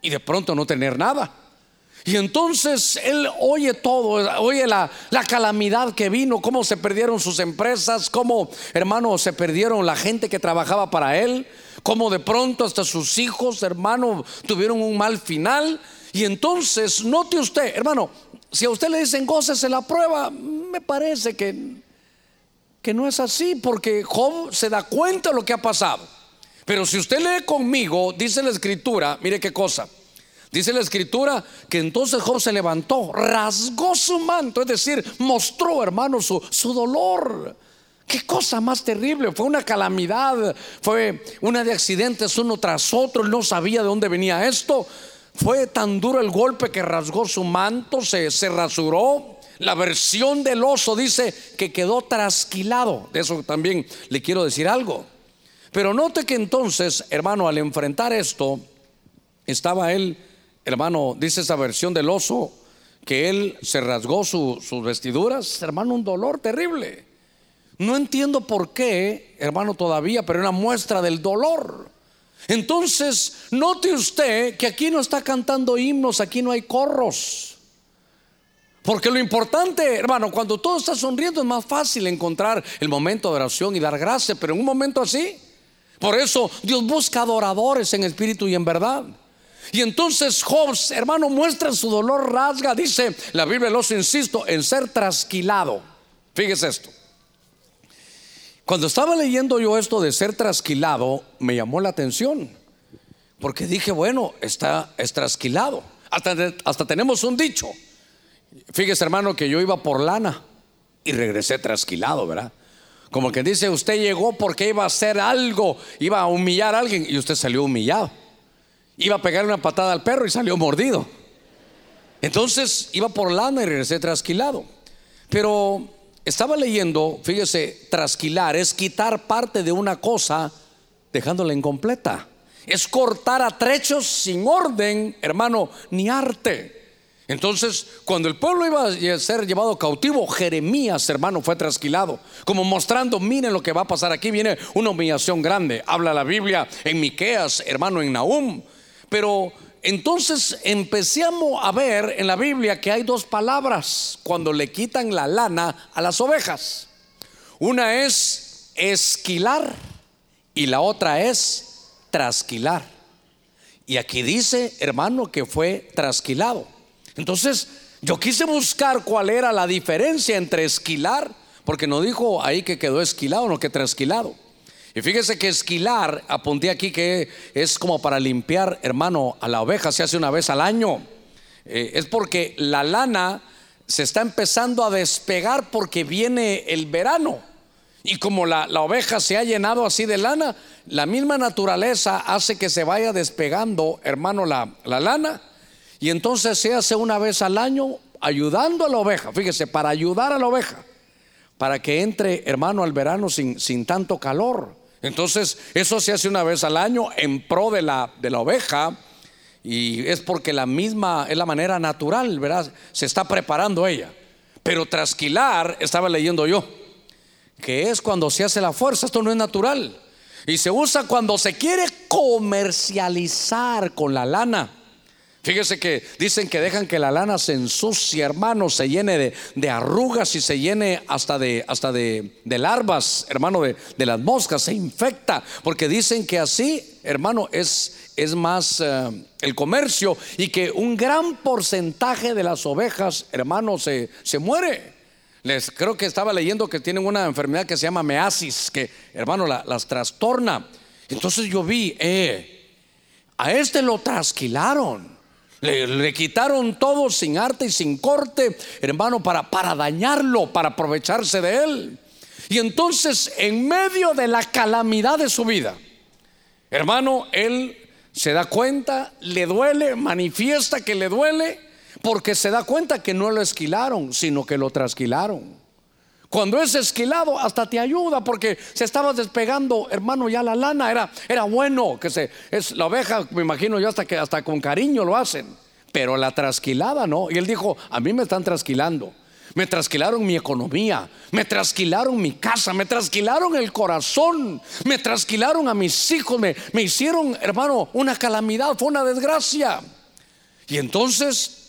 y de pronto no tener nada. Y entonces él oye todo, oye la, calamidad que vino, cómo se perdieron sus empresas, cómo, hermano, se perdieron la gente que trabajaba para él, cómo de pronto hasta sus hijos, hermano, tuvieron un mal final. Y entonces, note usted, hermano, si a usted le dicen se la prueba, me parece que, que no es así, porque Job se da cuenta de lo que ha pasado. Pero si usted lee conmigo, dice la escritura, mire qué cosa. Dice la escritura que entonces Job se levantó, rasgó su manto, es decir, mostró, hermano, su, su dolor. Qué cosa más terrible, fue una calamidad, fue una de accidentes uno tras otro, no sabía de dónde venía esto. Fue tan duro el golpe que rasgó su manto, se, se rasuró. La versión del oso dice que quedó trasquilado. De eso también le quiero decir algo. Pero note que entonces, hermano, al enfrentar esto, estaba él hermano, dice esa versión del oso, que él se rasgó sus vestiduras, hermano, un dolor terrible. No entiendo por qué, hermano, todavía, pero una muestra del dolor. Entonces, note usted que aquí no está cantando himnos, aquí no hay corros. Porque lo importante, hermano, cuando todo está sonriendo es más fácil encontrar el momento de oración y dar gracias, pero en un momento así, por eso Dios busca adoradores en espíritu y en verdad. Y entonces Job, hermano, muestra su dolor, rasga, dice la Biblia, los insisto, en ser trasquilado. Fíjese esto. Cuando estaba leyendo yo esto de ser trasquilado, me llamó la atención. Porque dije, bueno, está es trasquilado. Hasta, hasta tenemos un dicho. Fíjese, hermano, que yo iba por lana y regresé trasquilado, ¿verdad? Como que dice, usted llegó porque iba a hacer algo, iba a humillar a alguien y usted salió humillado iba a pegar una patada al perro y salió mordido. Entonces iba por lana y regresé trasquilado. Pero estaba leyendo, fíjese, trasquilar es quitar parte de una cosa dejándola incompleta. Es cortar a trechos sin orden, hermano, ni arte. Entonces, cuando el pueblo iba a ser llevado cautivo, Jeremías, hermano, fue trasquilado, como mostrando, miren lo que va a pasar aquí, viene una humillación grande. Habla la Biblia en Miqueas, hermano, en Nahum, pero entonces empecemos a ver en la Biblia que hay dos palabras cuando le quitan la lana a las ovejas. Una es esquilar y la otra es trasquilar. Y aquí dice, hermano, que fue trasquilado. Entonces, yo quise buscar cuál era la diferencia entre esquilar, porque no dijo ahí que quedó esquilado, no que trasquilado. Y fíjese que esquilar, apunté aquí que es como para limpiar, hermano, a la oveja, se hace una vez al año. Eh, es porque la lana se está empezando a despegar porque viene el verano. Y como la, oveja se ha llenado así de lana, la misma naturaleza hace que se vaya despegando, hermano, la, la lana. Y entonces se hace una vez al año ayudando a la oveja. Fíjese, para ayudar a la oveja, para que entre, hermano, al verano sin, sin tanto calor. Entonces, eso se hace una vez al año en pro de la, de la oveja. Y es porque la misma, es la manera natural, ¿verdad? Se está preparando ella. Pero trasquilar, estaba leyendo yo, que es cuando se hace la fuerza, esto no es natural. Y se usa cuando se quiere comercializar con la lana. Fíjese que dicen que dejan que la lana se ensucie, hermano, se llene de, arrugas y se llene hasta de, hasta de, larvas, hermano, de, las moscas, se infecta, porque dicen que así, hermano, es, es más eh, el comercio y que un gran porcentaje de las ovejas, hermano, se, se muere. Les creo que estaba leyendo que tienen una enfermedad que se llama measis, que hermano las trastorna. Entonces yo vi, eh, a este lo trasquilaron. Le, quitaron todo sin arte y sin corte, hermano, para, para dañarlo, para aprovecharse de él. Y entonces, en medio de la calamidad de su vida, hermano, él se da cuenta, le duele, manifiesta que le duele, porque se da cuenta que no lo esquilaron, sino que lo trasquilaron. Cuando es esquilado, hasta te ayuda porque se estaba despegando, hermano, ya la lana era, era bueno que se es la oveja, me imagino yo hasta que hasta con cariño lo hacen, pero la trasquilada no. Y él dijo, a mí me están trasquilando. Me trasquilaron mi economía, me trasquilaron mi casa, me trasquilaron el corazón, me trasquilaron a mis hijos, me, me hicieron, hermano, una calamidad, fue una desgracia. Y entonces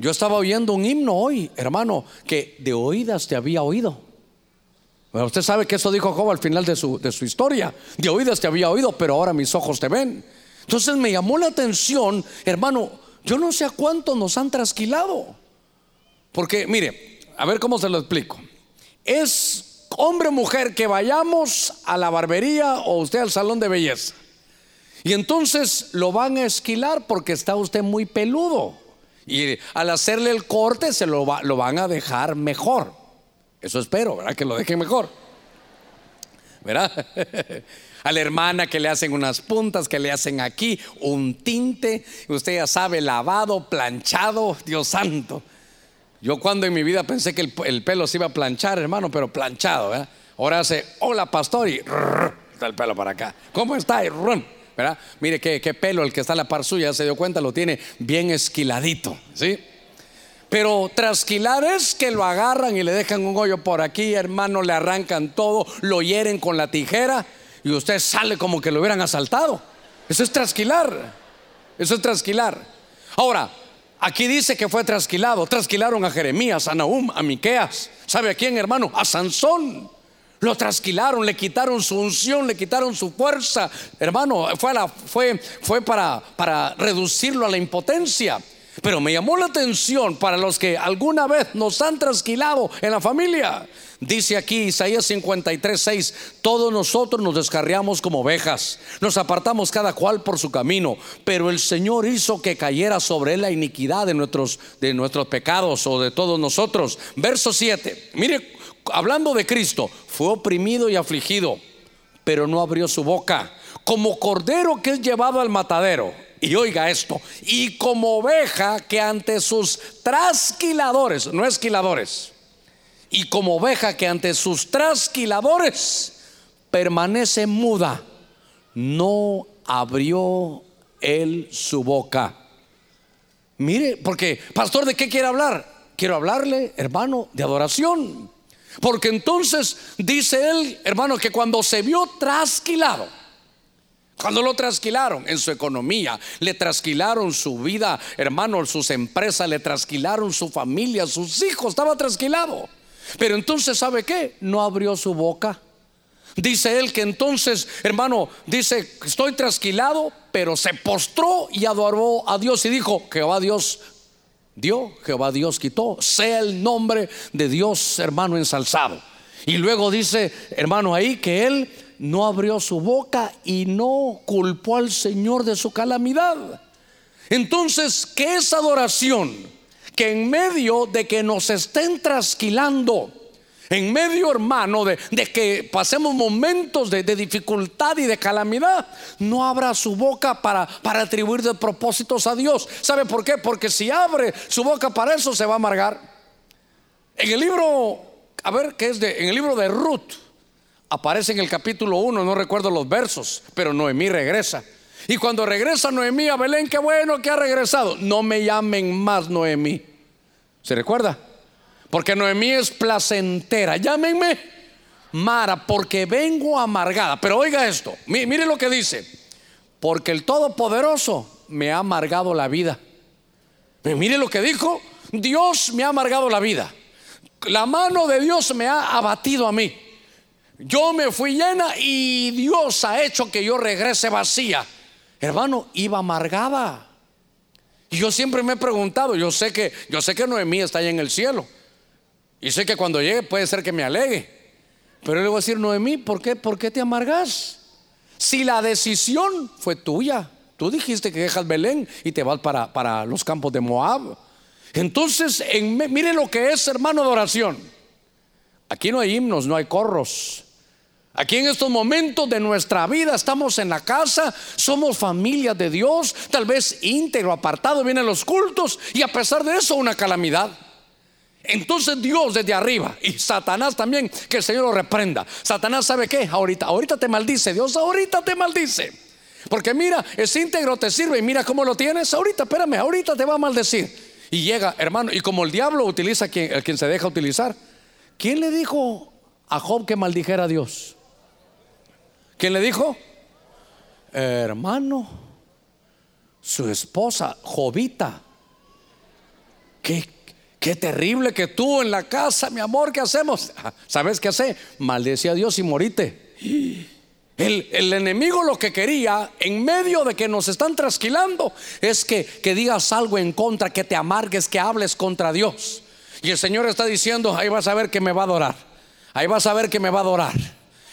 yo estaba oyendo un himno hoy, hermano, que de oídas te había oído. usted sabe que eso dijo Job al final de su, de su historia. De oídas te había oído, pero ahora mis ojos te ven. Entonces me llamó la atención, hermano, yo no sé a cuánto nos han trasquilado. Porque, mire, a ver cómo se lo explico. Es hombre o mujer que vayamos a la barbería o usted al salón de belleza. Y entonces lo van a esquilar porque está usted muy peludo. Y al hacerle el corte se lo, lo van a dejar mejor. Eso espero, ¿verdad? Que lo dejen mejor. ¿Verdad? <laughs> a la hermana que le hacen unas puntas, que le hacen aquí un tinte, usted ya sabe, lavado, planchado, Dios santo. Yo cuando en mi vida pensé que el, pelo se iba a planchar, hermano, pero planchado, ¿verdad? Ahora hace, hola pastor, y está el pelo para acá. ¿Cómo está? Y Mire qué, pelo el que está a la par suya, se dio cuenta, lo tiene bien esquiladito, ¿sí? Pero trasquilar es que lo agarran y le dejan un hoyo por aquí, hermano, le arrancan todo, lo hieren con la tijera y usted sale como que lo hubieran asaltado. Eso es trasquilar. Eso es trasquilar. Ahora, aquí dice que fue trasquilado. Trasquilaron a Jeremías, a Nahum, a Miqueas. ¿Sabe a quién, hermano? A Sansón. Lo trasquilaron, le quitaron su unción, le quitaron su fuerza. Hermano, fue, fue, para, para reducirlo a la impotencia. Pero me llamó la atención para los que alguna vez nos han trasquilado en la familia. Dice aquí Isaías 53, 6, todos nosotros nos descarriamos como ovejas, nos apartamos cada cual por su camino, pero el Señor hizo que cayera sobre él la iniquidad de nuestros, de nuestros pecados o de todos nosotros. Verso 7, mire hablando de Cristo, fue oprimido y afligido, pero no abrió su boca, como cordero que es llevado al matadero. Y oiga esto, y como oveja que ante sus trasquiladores, no esquiladores, y como oveja que ante sus trasquiladores permanece muda, no abrió él su boca. Mire, porque, pastor, ¿de qué quiere hablar? Quiero hablarle, hermano, de adoración. Porque entonces dice él, hermano, que cuando se vio trasquilado, cuando lo trasquilaron en su economía, le trasquilaron su vida, hermano, sus empresas, le trasquilaron su familia, sus hijos, estaba trasquilado. Pero entonces, ¿sabe qué? No abrió su boca. Dice él que entonces, hermano, dice, estoy trasquilado, pero se postró y adoró a Dios y dijo, Jehová Dios dio, Jehová Dios quitó, sea el nombre de Dios, hermano, ensalzado. Y luego dice, hermano, ahí que él no abrió su boca y no culpó al Señor de su calamidad. Entonces, ¿qué es adoración? Que en medio de que nos estén trasquilando, en medio, hermano, de, que pasemos momentos de, dificultad y de calamidad, no abra su boca para, atribuir propósitos a Dios. ¿Sabe por qué? Porque si abre su boca para eso, se va a amargar. En el libro, a ver, ¿qué es de? En el libro de Ruth, aparece en el capítulo 1, no recuerdo los versos, pero Noemí regresa. Y cuando regresa Noemí a Belén, qué bueno que ha regresado. No me llamen más Noemí. ¿Se recuerda? Porque Noemí es placentera. Llámenme Mara, porque vengo amargada. Pero oiga esto, mire lo que dice. Porque el Todopoderoso me ha amargado la vida. Mire lo que dijo. Dios me ha amargado la vida. La mano de Dios me ha abatido a mí. Yo me fui llena y Dios ha hecho que yo regrese vacía. Hermano, iba amargada. Y yo siempre me he preguntado, yo sé que yo sé que Noemí está allá en el cielo. Y sé que cuando llegue puede ser que me alegue. Pero le voy a decir, Noemí, ¿por qué, ¿por qué te amargas? Si la decisión fue tuya, tú dijiste que dejas Belén y te vas para, para los campos de Moab. Entonces, en, mire lo que es, hermano, de oración. Aquí no hay himnos, no hay corros. Aquí en estos momentos de nuestra vida estamos en la casa, somos familia de Dios, tal vez íntegro, apartado, vienen los cultos y a pesar de eso una calamidad. Entonces Dios desde arriba y Satanás también, que el Señor lo reprenda. Satanás sabe qué, ahorita, ahorita te maldice, Dios ahorita te maldice. Porque mira, es íntegro, te sirve y mira cómo lo tienes. Ahorita, espérame, ahorita te va a maldecir. Y llega, hermano, y como el diablo utiliza a quien, quien se deja utilizar, ¿quién le dijo a Job que maldijera a Dios? ¿Quién le dijo? Hermano, su esposa, Jovita. ¿Qué, Qué terrible que tú en la casa, mi amor, ¿qué hacemos? ¿Sabes qué hace? Maldice a Dios y morite. El, el, enemigo lo que quería, en medio de que nos están trasquilando, es que, que digas algo en contra, que te amargues, que hables contra Dios. Y el Señor está diciendo, ahí vas a ver que me va a adorar. Ahí vas a ver que me va a adorar.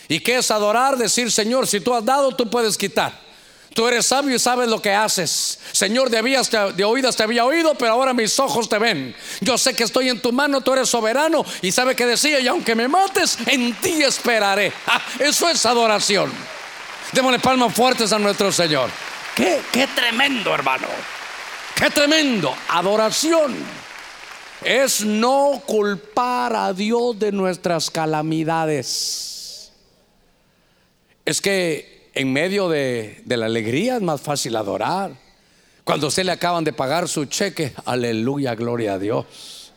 ¿Y qué es adorar? Decir, Señor, si tú has dado, tú puedes quitar. Tú eres sabio y sabes lo que haces. Señor, de, de oídas te había oído, pero ahora mis ojos te ven. Yo sé que estoy en tu mano, tú eres soberano. Y sabe que decía, y aunque me mates, en ti esperaré. Ah, eso es adoración. Démosle palmas fuertes a nuestro Señor. Qué, qué tremendo, hermano. Qué tremendo. Adoración es no culpar a Dios de nuestras calamidades. Es que en medio de, la alegría es más fácil adorar. Cuando usted le acaban de pagar su cheque, aleluya, gloria a Dios.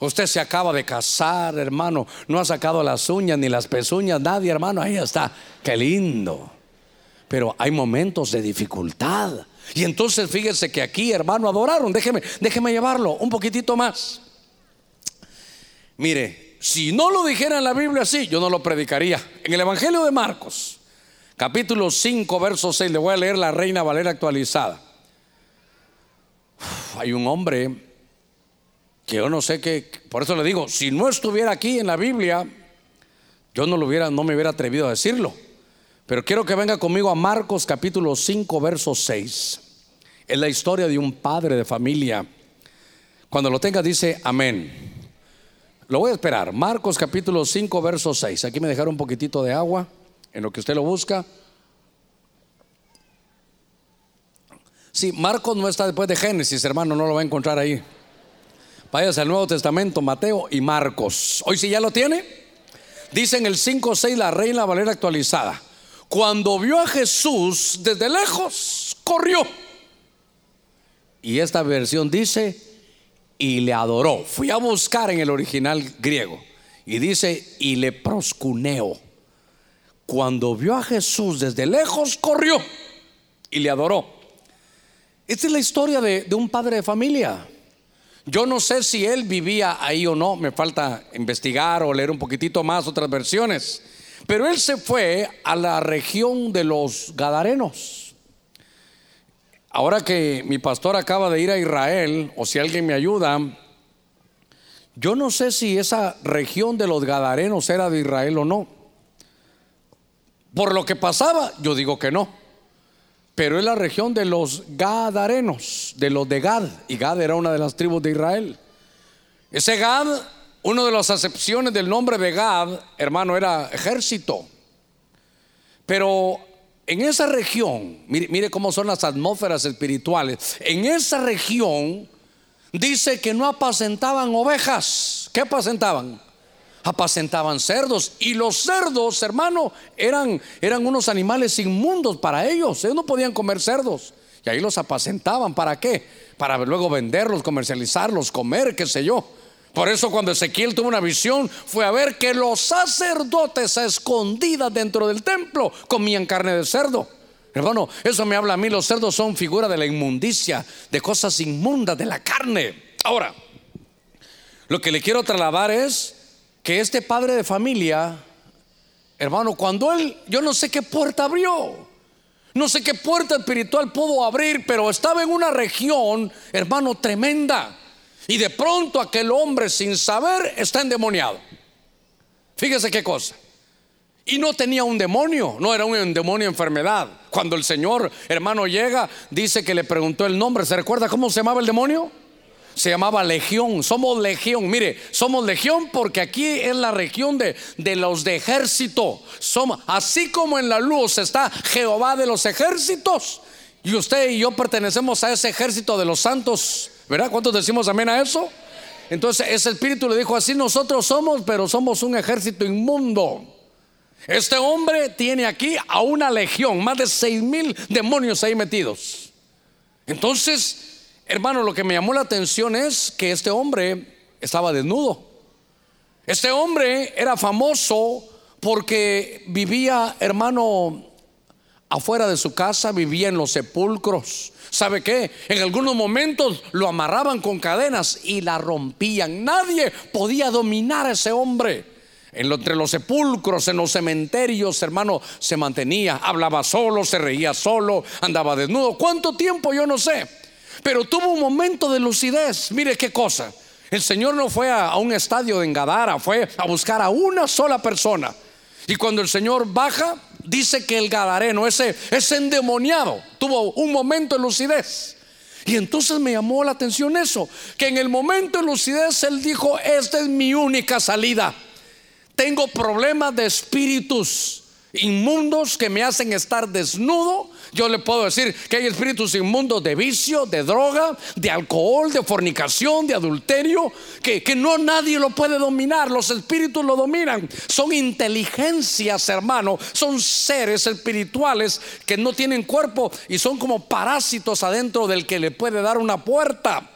Usted se acaba de casar, hermano. No ha sacado las uñas ni las pezuñas, nadie, hermano. Ahí está. Qué lindo. Pero hay momentos de dificultad. Y entonces fíjese que aquí, hermano, adoraron. Déjeme, déjeme llevarlo un poquitito más. Mire, si no lo dijera en la Biblia así, yo no lo predicaría. En el Evangelio de Marcos, capítulo 5, verso 6. Le voy a leer la Reina Valera actualizada. hay un hombre que yo no sé qué, por eso le digo, si no estuviera aquí en la Biblia, yo no lo hubiera, no me hubiera atrevido a decirlo. Pero quiero que venga conmigo a Marcos capítulo 5, verso 6. Es la historia de un padre de familia. Cuando lo tenga dice amén. Lo voy a esperar. Marcos capítulo 5, verso 6. Aquí me dejaron un poquitito de agua en lo que usted lo busca. Sí, Marcos no está después de Génesis, hermano, no lo va a encontrar ahí. Váyase al Nuevo Testamento, Mateo y Marcos. Hoy sí ya lo tiene. Dice en el 5.6 la Reina Valera actualizada. Cuando vio a Jesús desde lejos, corrió. Y esta versión dice, y le adoró. Fui a buscar en el original griego. Y dice, y le proscuneo cuando vio a Jesús desde lejos, corrió y le adoró. Esta es la historia de, un padre de familia. Yo no sé si él vivía ahí o no, me falta investigar o leer un poquitito más otras versiones. Pero él se fue a la región de los Gadarenos. Ahora que mi pastor acaba de ir a Israel, o si alguien me ayuda, yo no sé si esa región de los Gadarenos era de Israel o no. Por lo que pasaba, yo digo que no. Pero es la región de los Gadarenos, de los de Gad. Y Gad era una de las tribus de Israel. Ese Gad, una de las acepciones del nombre de Gad, hermano, era ejército. Pero en esa región, mire, cómo son las atmósferas espirituales. En esa región dice que no apacentaban ovejas. ¿Qué apacentaban? Apacentaban cerdos. Y los cerdos, hermano, eran, eran unos animales inmundos para ellos. Ellos no podían comer cerdos. Y ahí los apacentaban. ¿Para qué? Para luego venderlos, comercializarlos, comer, qué sé yo. Por eso cuando Ezequiel tuvo una visión fue a ver que los sacerdotes a escondidas dentro del templo comían carne de cerdo. Hermano, eso me habla a mí. Los cerdos son figura de la inmundicia, de cosas inmundas, de la carne. Ahora, lo que le quiero trasladar es que este padre de familia, hermano, cuando él, yo no sé qué puerta abrió, no sé qué puerta espiritual pudo abrir, pero estaba en una región, hermano, tremenda. Y de pronto aquel hombre sin saber está endemoniado. Fíjese qué cosa. Y no tenía un demonio, no era un demonio enfermedad. Cuando el Señor, hermano, llega, dice que le preguntó el nombre. ¿Se recuerda cómo se llamaba el demonio? Se llamaba Legión. Somos Legión. Mire, somos Legión porque aquí es la región de, de los de ejército. Somos, así como en la luz está Jehová de los ejércitos. Y usted y yo pertenecemos a ese ejército de los santos. ¿Verdad? ¿Cuántos decimos amén a eso? Entonces ese espíritu le dijo así, nosotros somos, pero somos un ejército inmundo. Este hombre tiene aquí a una legión, más de seis mil demonios ahí metidos. Entonces, Hermano, lo que me llamó la atención es que este hombre estaba desnudo. Este hombre era famoso porque vivía, hermano, afuera de su casa, vivía en los sepulcros. ¿Sabe qué? En algunos momentos lo amarraban con cadenas y la rompían. Nadie podía dominar a ese hombre. entre los sepulcros, en los cementerios, hermano, se mantenía, hablaba solo, se reía solo, andaba desnudo. ¿Cuánto tiempo? Yo no sé. Pero tuvo un momento de lucidez. Mire qué cosa. El Señor no fue a, un estadio de Engadara, fue a buscar a una sola persona. Y cuando el Señor baja, dice que el gadareno, ese, ese endemoniado, tuvo un momento de lucidez. Y entonces me llamó la atención eso, que en el momento de lucidez él dijo, esta es mi única salida. Tengo problemas de espíritus inmundos que me hacen estar desnudo. Yo le puedo decir que hay espíritus inmundos de vicio, de droga, de alcohol, de fornicación, de adulterio, que, que no nadie lo puede dominar. Los espíritus lo dominan. Son inteligencias, hermano. Son seres espirituales que no tienen cuerpo y son como parásitos adentro del que le puede dar una puerta.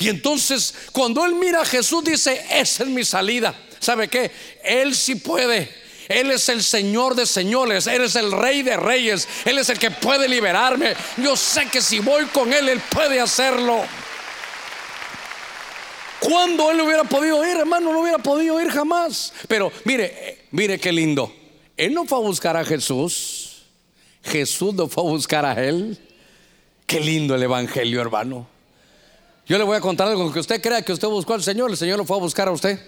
Y entonces cuando él mira a Jesús dice, esa es mi salida. ¿Sabe qué? Él sí puede él es el Señor de señores, Él es el Rey de reyes, Él es el que puede liberarme. Yo sé que si voy con Él, Él puede hacerlo. Cuando Él hubiera podido ir, hermano, no hubiera podido ir jamás. Pero mire, mire qué lindo. Él no fue a buscar a Jesús. Jesús no fue a buscar a Él. Qué lindo el Evangelio, hermano. Yo le voy a contar algo que usted crea que usted buscó al Señor, el Señor lo fue a buscar a usted.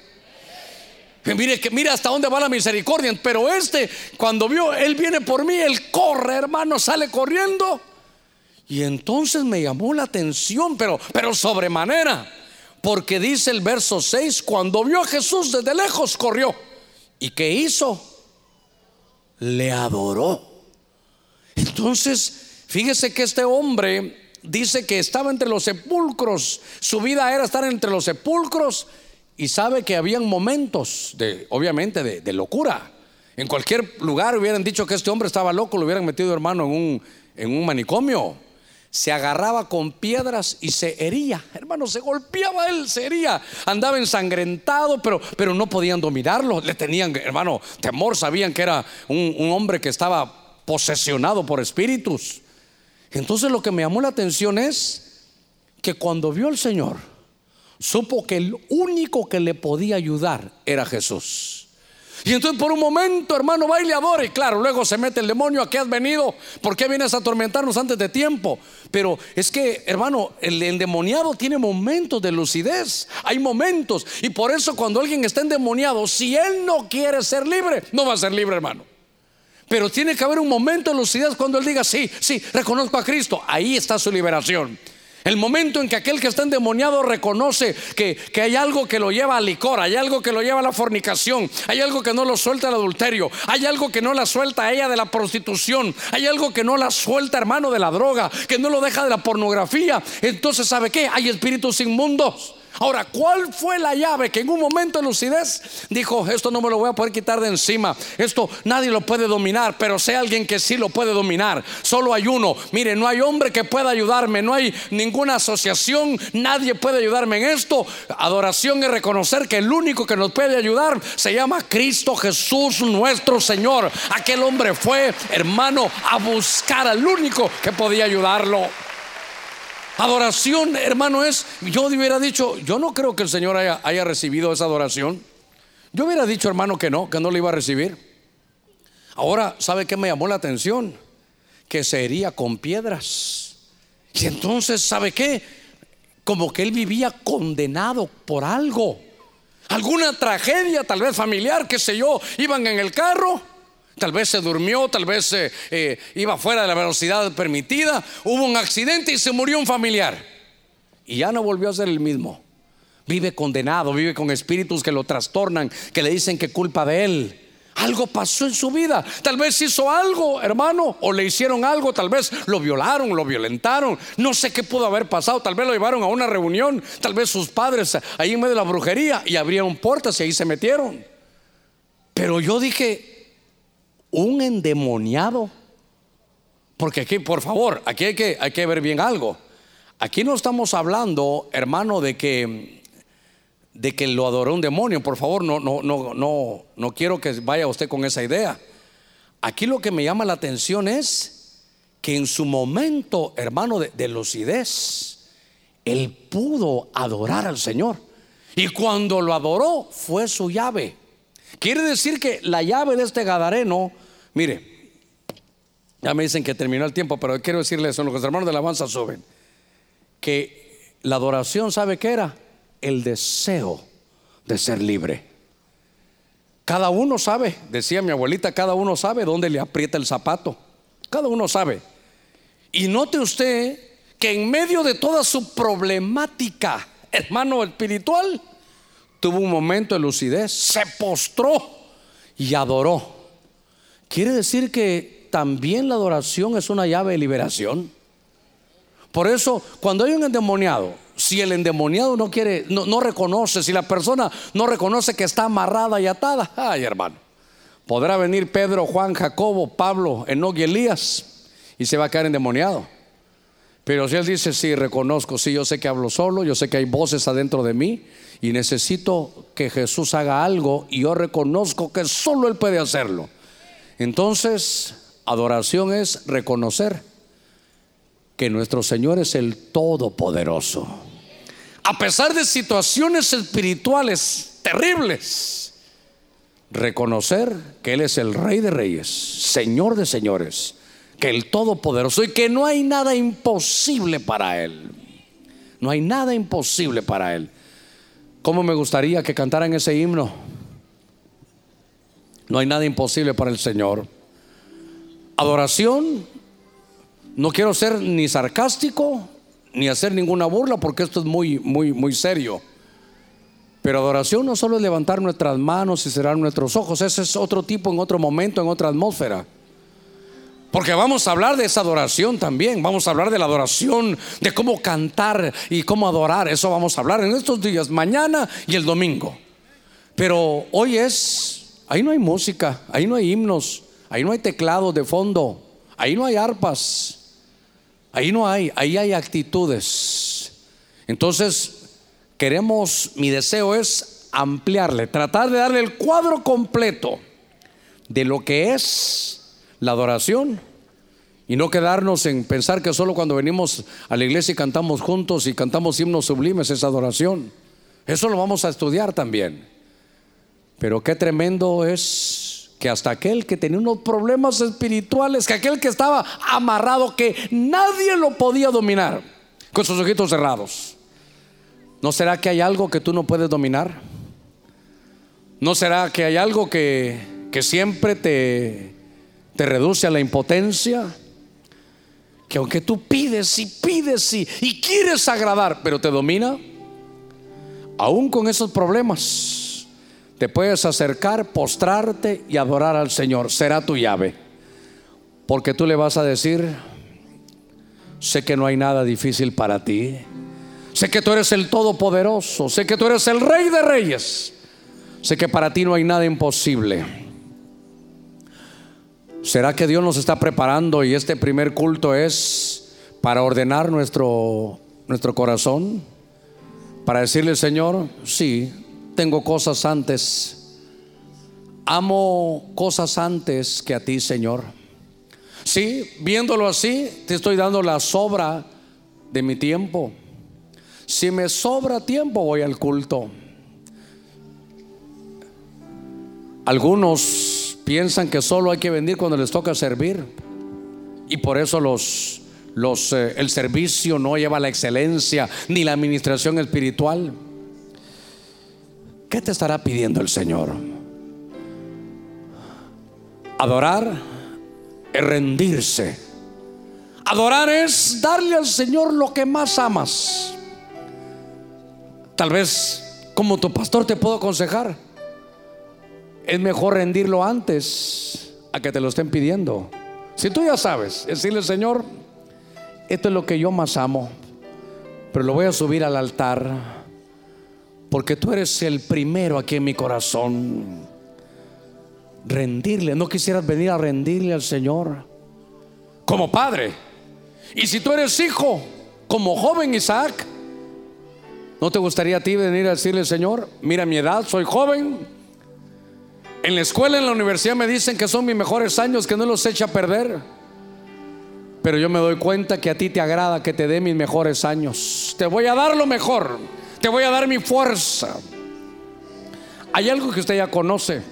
Mire, que, mire hasta dónde va la misericordia. Pero este, cuando vio, Él viene por mí, Él corre, hermano, sale corriendo. Y entonces me llamó la atención, pero, pero sobremanera. Porque dice el verso 6, cuando vio a Jesús desde lejos, corrió. ¿Y qué hizo? Le adoró. Entonces, fíjese que este hombre dice que estaba entre los sepulcros. Su vida era estar entre los sepulcros y sabe que habían momentos de, obviamente, de, locura. En cualquier lugar hubieran dicho que este hombre estaba loco, lo hubieran metido hermano en un, en un manicomio. Se agarraba con piedras y se hería. Hermano, se golpeaba él, se hería. Andaba ensangrentado, pero, pero no podían dominarlo. Le tenían, hermano, temor. Sabían que era un, un hombre que estaba posesionado por espíritus. Entonces lo que me llamó la atención es que cuando vio al Señor, supo que el único que le podía ayudar era Jesús. Y entonces por un momento, hermano, va y adora. Y claro, luego se mete el demonio, ¿a qué has venido? ¿Por qué vienes a atormentarnos antes de tiempo? Pero es que, hermano, el endemoniado tiene momentos de lucidez. Hay momentos. Y por eso cuando alguien está endemoniado, si él no quiere ser libre, no va a ser libre, hermano. Pero tiene que haber un momento de lucidez cuando él diga, sí, sí, reconozco a Cristo. Ahí está su liberación. El momento en que aquel que está endemoniado reconoce que, hay algo que lo lleva al licor, hay algo que lo lleva a la fornicación, hay algo que no lo suelta al adulterio, hay algo que no la suelta a ella de la prostitución, hay algo que no la suelta hermano de la droga, que no lo deja de la pornografía. Entonces, ¿sabe qué? Hay espíritus inmundos. Ahora, ¿cuál fue la llave que en un momento de lucidez dijo, esto no me lo voy a poder quitar de encima, esto nadie lo puede dominar, pero sé alguien que sí lo puede dominar, solo hay uno, mire, no hay hombre que pueda ayudarme, no hay ninguna asociación, nadie puede ayudarme en esto. Adoración es reconocer que el único que nos puede ayudar se llama Cristo Jesús nuestro Señor. Aquel hombre fue, hermano, a buscar al único que podía ayudarlo. Adoración, hermano, es, yo hubiera dicho, yo no creo que el Señor haya, recibido esa adoración. Yo hubiera dicho, hermano, que no, que no le iba a recibir. Ahora, ¿sabe qué me llamó la atención? Que se hería con piedras. Y entonces, ¿sabe qué? Como que él vivía condenado por algo. Alguna tragedia, tal vez familiar, qué sé yo, iban en el carro Tal vez se durmió, tal vez eh, eh, iba fuera de la velocidad permitida, hubo un accidente y se murió un familiar. Y ya no volvió a ser el mismo. Vive condenado, vive con espíritus que lo trastornan, que le dicen que culpa de él. Algo pasó en su vida. Tal vez hizo algo, hermano, o le hicieron algo, tal vez lo violaron, lo violentaron. No sé qué pudo haber pasado. Tal vez lo llevaron a una reunión, tal vez sus padres ahí en medio de la brujería y abrieron puertas y ahí se metieron. Pero yo dije, un endemoniado. Porque aquí, por favor, aquí hay que, hay que ver bien algo. Aquí no estamos hablando, hermano, de que de que lo adoró un demonio. Por favor, no, no, no, no, no quiero que vaya usted con esa idea. Aquí lo que me llama la atención es que en su momento, hermano, de, de lucidez, él pudo adorar al Señor. Y cuando lo adoró, fue su llave. Quiere decir que la llave de este Gadareno Mire, ya me dicen que terminó el tiempo, pero quiero decirles eso, los hermanos de la alabanza suben, que la adoración, ¿sabe qué era? El deseo de ser libre. Cada uno sabe, decía mi abuelita, cada uno sabe dónde le aprieta el zapato. Cada uno sabe. Y note usted que en medio de toda su problemática, hermano espiritual, tuvo un momento de lucidez, se postró y adoró. Quiere decir que también la adoración es una llave de liberación. Por eso, cuando hay un endemoniado, si el endemoniado no quiere, no, reconoce, si la persona no reconoce que está amarrada y atada, ay hermano, podrá venir Pedro, Juan, Jacobo, Pablo, Enoch y Elías y se va a quedar endemoniado. Pero si él dice, sí, reconozco, sí, yo sé que hablo solo, yo sé que hay voces adentro de mí y necesito que Jesús haga algo y yo reconozco que solo Él puede hacerlo. Entonces, adoración es reconocer que nuestro Señor es el Todopoderoso. A pesar de situaciones espirituales terribles, reconocer que Él es el Rey de Reyes, Señor de Señores, que el Todopoderoso y que no hay nada imposible para Él. No hay nada imposible para Él. ¿Cómo me gustaría que cantaran ese himno? No hay nada imposible para el Señor. Adoración, no quiero ser ni sarcástico ni hacer ninguna burla porque esto es muy, muy, muy serio. Pero adoración no solo es levantar nuestras manos y cerrar nuestros ojos, ese es otro tipo, en otro momento, en otra atmósfera. Porque vamos a hablar de esa adoración también, vamos a hablar de la adoración, de cómo cantar y cómo adorar, eso vamos a hablar en estos días, mañana y el domingo. Pero hoy es Ahí no hay música, ahí no hay himnos, ahí no hay teclados de fondo, ahí no hay arpas, ahí no hay, ahí hay actitudes. Entonces, queremos, mi deseo es ampliarle, tratar de darle el cuadro completo de lo que es la adoración y no quedarnos en pensar que solo cuando venimos a la iglesia y cantamos juntos y cantamos himnos sublimes es adoración. Eso lo vamos a estudiar también. Pero qué tremendo es que hasta aquel que tenía unos problemas espirituales, que aquel que estaba amarrado, que nadie lo podía dominar, con sus ojitos cerrados. ¿No será que hay algo que tú no puedes dominar? ¿No será que hay algo que, que siempre te, te reduce a la impotencia? Que aunque tú pides y pides y, quieres agradar, pero te domina, aún con esos problemas, te puedes acercar, postrarte y adorar al Señor. Será tu llave. Porque tú le vas a decir, sé que no hay nada difícil para ti. Sé que tú eres el Todopoderoso. Sé que tú eres el Rey de Reyes. Sé que para ti no hay nada imposible. ¿Será que Dios nos está preparando y este primer culto es para ordenar nuestro, nuestro corazón? Para decirle, Señor, sí, tengo cosas antes. Amo cosas antes que a ti, Señor. Sí, viéndolo así, te estoy dando la sobra de mi tiempo. Si me sobra tiempo, voy al culto. Algunos piensan que solo hay que venir cuando les toca servir. Y por eso los, los, eh, el servicio no lleva la excelencia ni la administración espiritual. ¿Qué te estará pidiendo el Señor? Adorar es rendirse. Adorar es darle al Señor lo que más amas. Tal vez como tu pastor te puedo aconsejar es mejor rendirlo antes a que te lo estén pidiendo. Si tú ya sabes, decirle, Señor, esto es lo que yo más amo, pero lo voy a subir al altar porque tú eres el primero aquí en mi corazón. Rendirle, no quisieras venir a rendirle al Señor como padre. Y si tú eres hijo, como joven Isaac, ¿no te gustaría a ti venir a decirle, Señor, mira mi edad, soy joven? En la escuela, en la universidad me dicen que son mis mejores años, que no los echa a perder. Pero yo me doy cuenta que a ti te agrada que te dé mis mejores años. Te voy a dar lo mejor. Te voy a dar mi fuerza. Hay algo que usted ya conoce.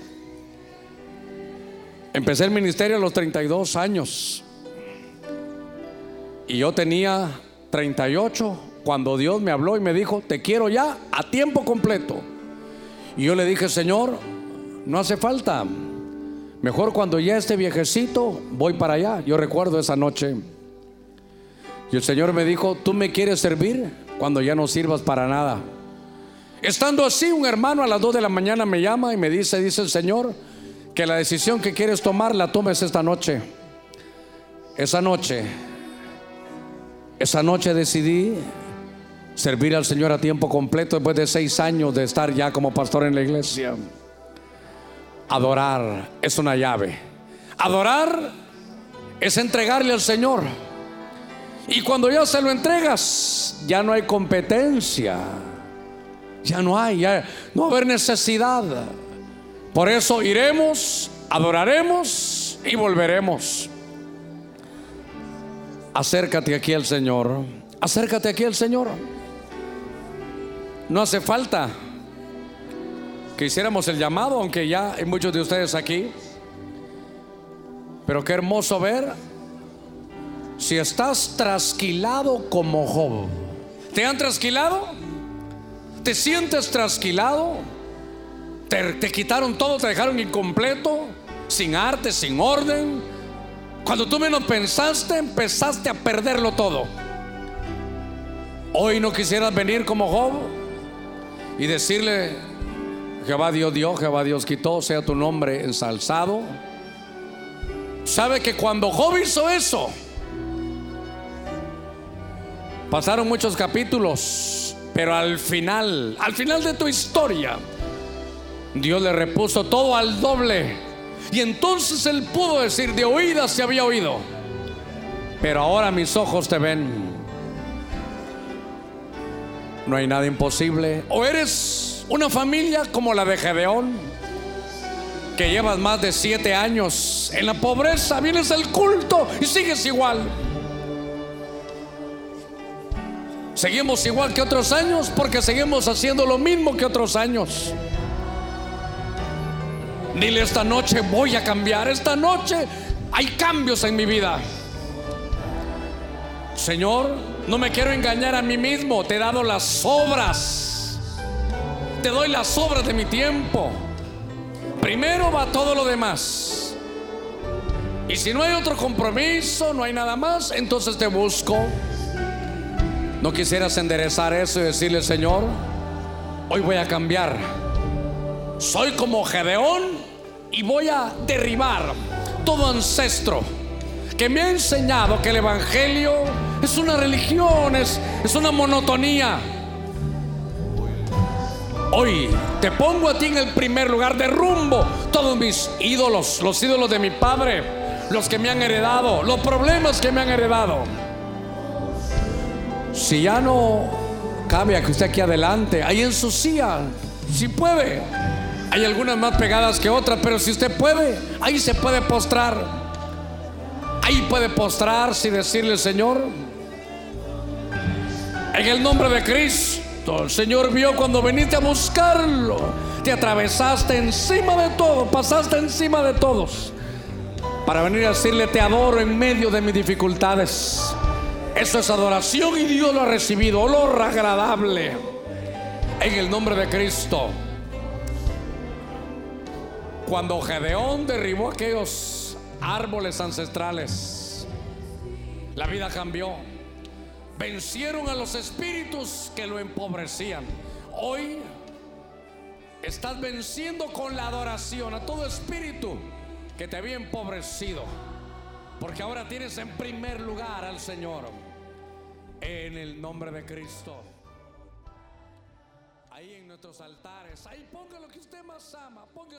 Empecé el ministerio a los 32 años. Y yo tenía 38 cuando Dios me habló y me dijo, te quiero ya a tiempo completo. Y yo le dije, Señor, no hace falta. Mejor cuando ya esté viejecito, voy para allá. Yo recuerdo esa noche. Y el Señor me dijo, tú me quieres servir cuando ya no sirvas para nada. Estando así, un hermano a las 2 de la mañana me llama y me dice, dice el Señor, que la decisión que quieres tomar la tomes esta noche. Esa noche, esa noche decidí servir al Señor a tiempo completo después de seis años de estar ya como pastor en la iglesia. Adorar es una llave. Adorar es entregarle al Señor. Y cuando ya se lo entregas, ya no hay competencia. Ya no hay, ya no va a haber necesidad. Por eso iremos, adoraremos y volveremos. Acércate aquí al Señor. Acércate aquí al Señor. No hace falta que hiciéramos el llamado, aunque ya hay muchos de ustedes aquí. Pero qué hermoso ver si estás trasquilado como Job. ¿Te han trasquilado? ¿Te sientes trasquilado? ¿Te, te quitaron todo, te dejaron incompleto, sin arte, sin orden? Cuando tú menos pensaste, empezaste a perderlo todo. Hoy no quisieras venir como Job y decirle, Jehová Dios dio, Jehová Dios quitó, sea tu nombre ensalzado. Sabe que cuando Job hizo eso, pasaron muchos capítulos, pero al final, al final de tu historia, Dios le repuso todo al doble. Y entonces él pudo decir, de oídas se había oído, pero ahora mis ojos te ven. No hay nada imposible. O eres una familia como la de Gedeón, que llevas más de siete años en la pobreza, vienes al culto y sigues igual. Seguimos igual que otros años porque seguimos haciendo lo mismo que otros años. Dile esta noche voy a cambiar. Esta noche hay cambios en mi vida. Señor, no me quiero engañar a mí mismo. Te he dado las obras. Te doy las obras de mi tiempo. Primero va todo lo demás. Y si no hay otro compromiso, no hay nada más, entonces te busco. ¿No quisieras enderezar eso y decirle, Señor, hoy voy a cambiar? Soy como Gedeón y voy a derribar todo ancestro que me ha enseñado que el Evangelio es una religión, es, es una monotonía. Hoy te pongo a ti en el primer lugar, derrumbo todos mis ídolos, los ídolos de mi padre, los que me han heredado, los problemas que me han heredado. Si ya no cambia que usted aquí adelante, ahí en su si puede. Hay algunas más pegadas que otras, pero si usted puede, ahí se puede postrar. Ahí puede postrarse y decirle, Señor, en el nombre de El Señor vio cuando viniste a buscarlo, te atravesaste encima de todo, pasaste encima de todos, para venir a decirle, te adoro en medio de mis dificultades. Eso es adoración y Dios lo ha recibido, olor agradable, en el nombre de Cristo. Cuando Gedeón derribó aquellos árboles ancestrales, la vida cambió. Vencieron a los espíritus que lo empobrecían. Hoy estás venciendo con la adoración a todo espíritu que te había empobrecido. Porque ahora tienes en primer lugar al Señor. En el nombre de Cristo. Ahí en nuestros altares. Ahí ponga lo que usted más ama. Ponga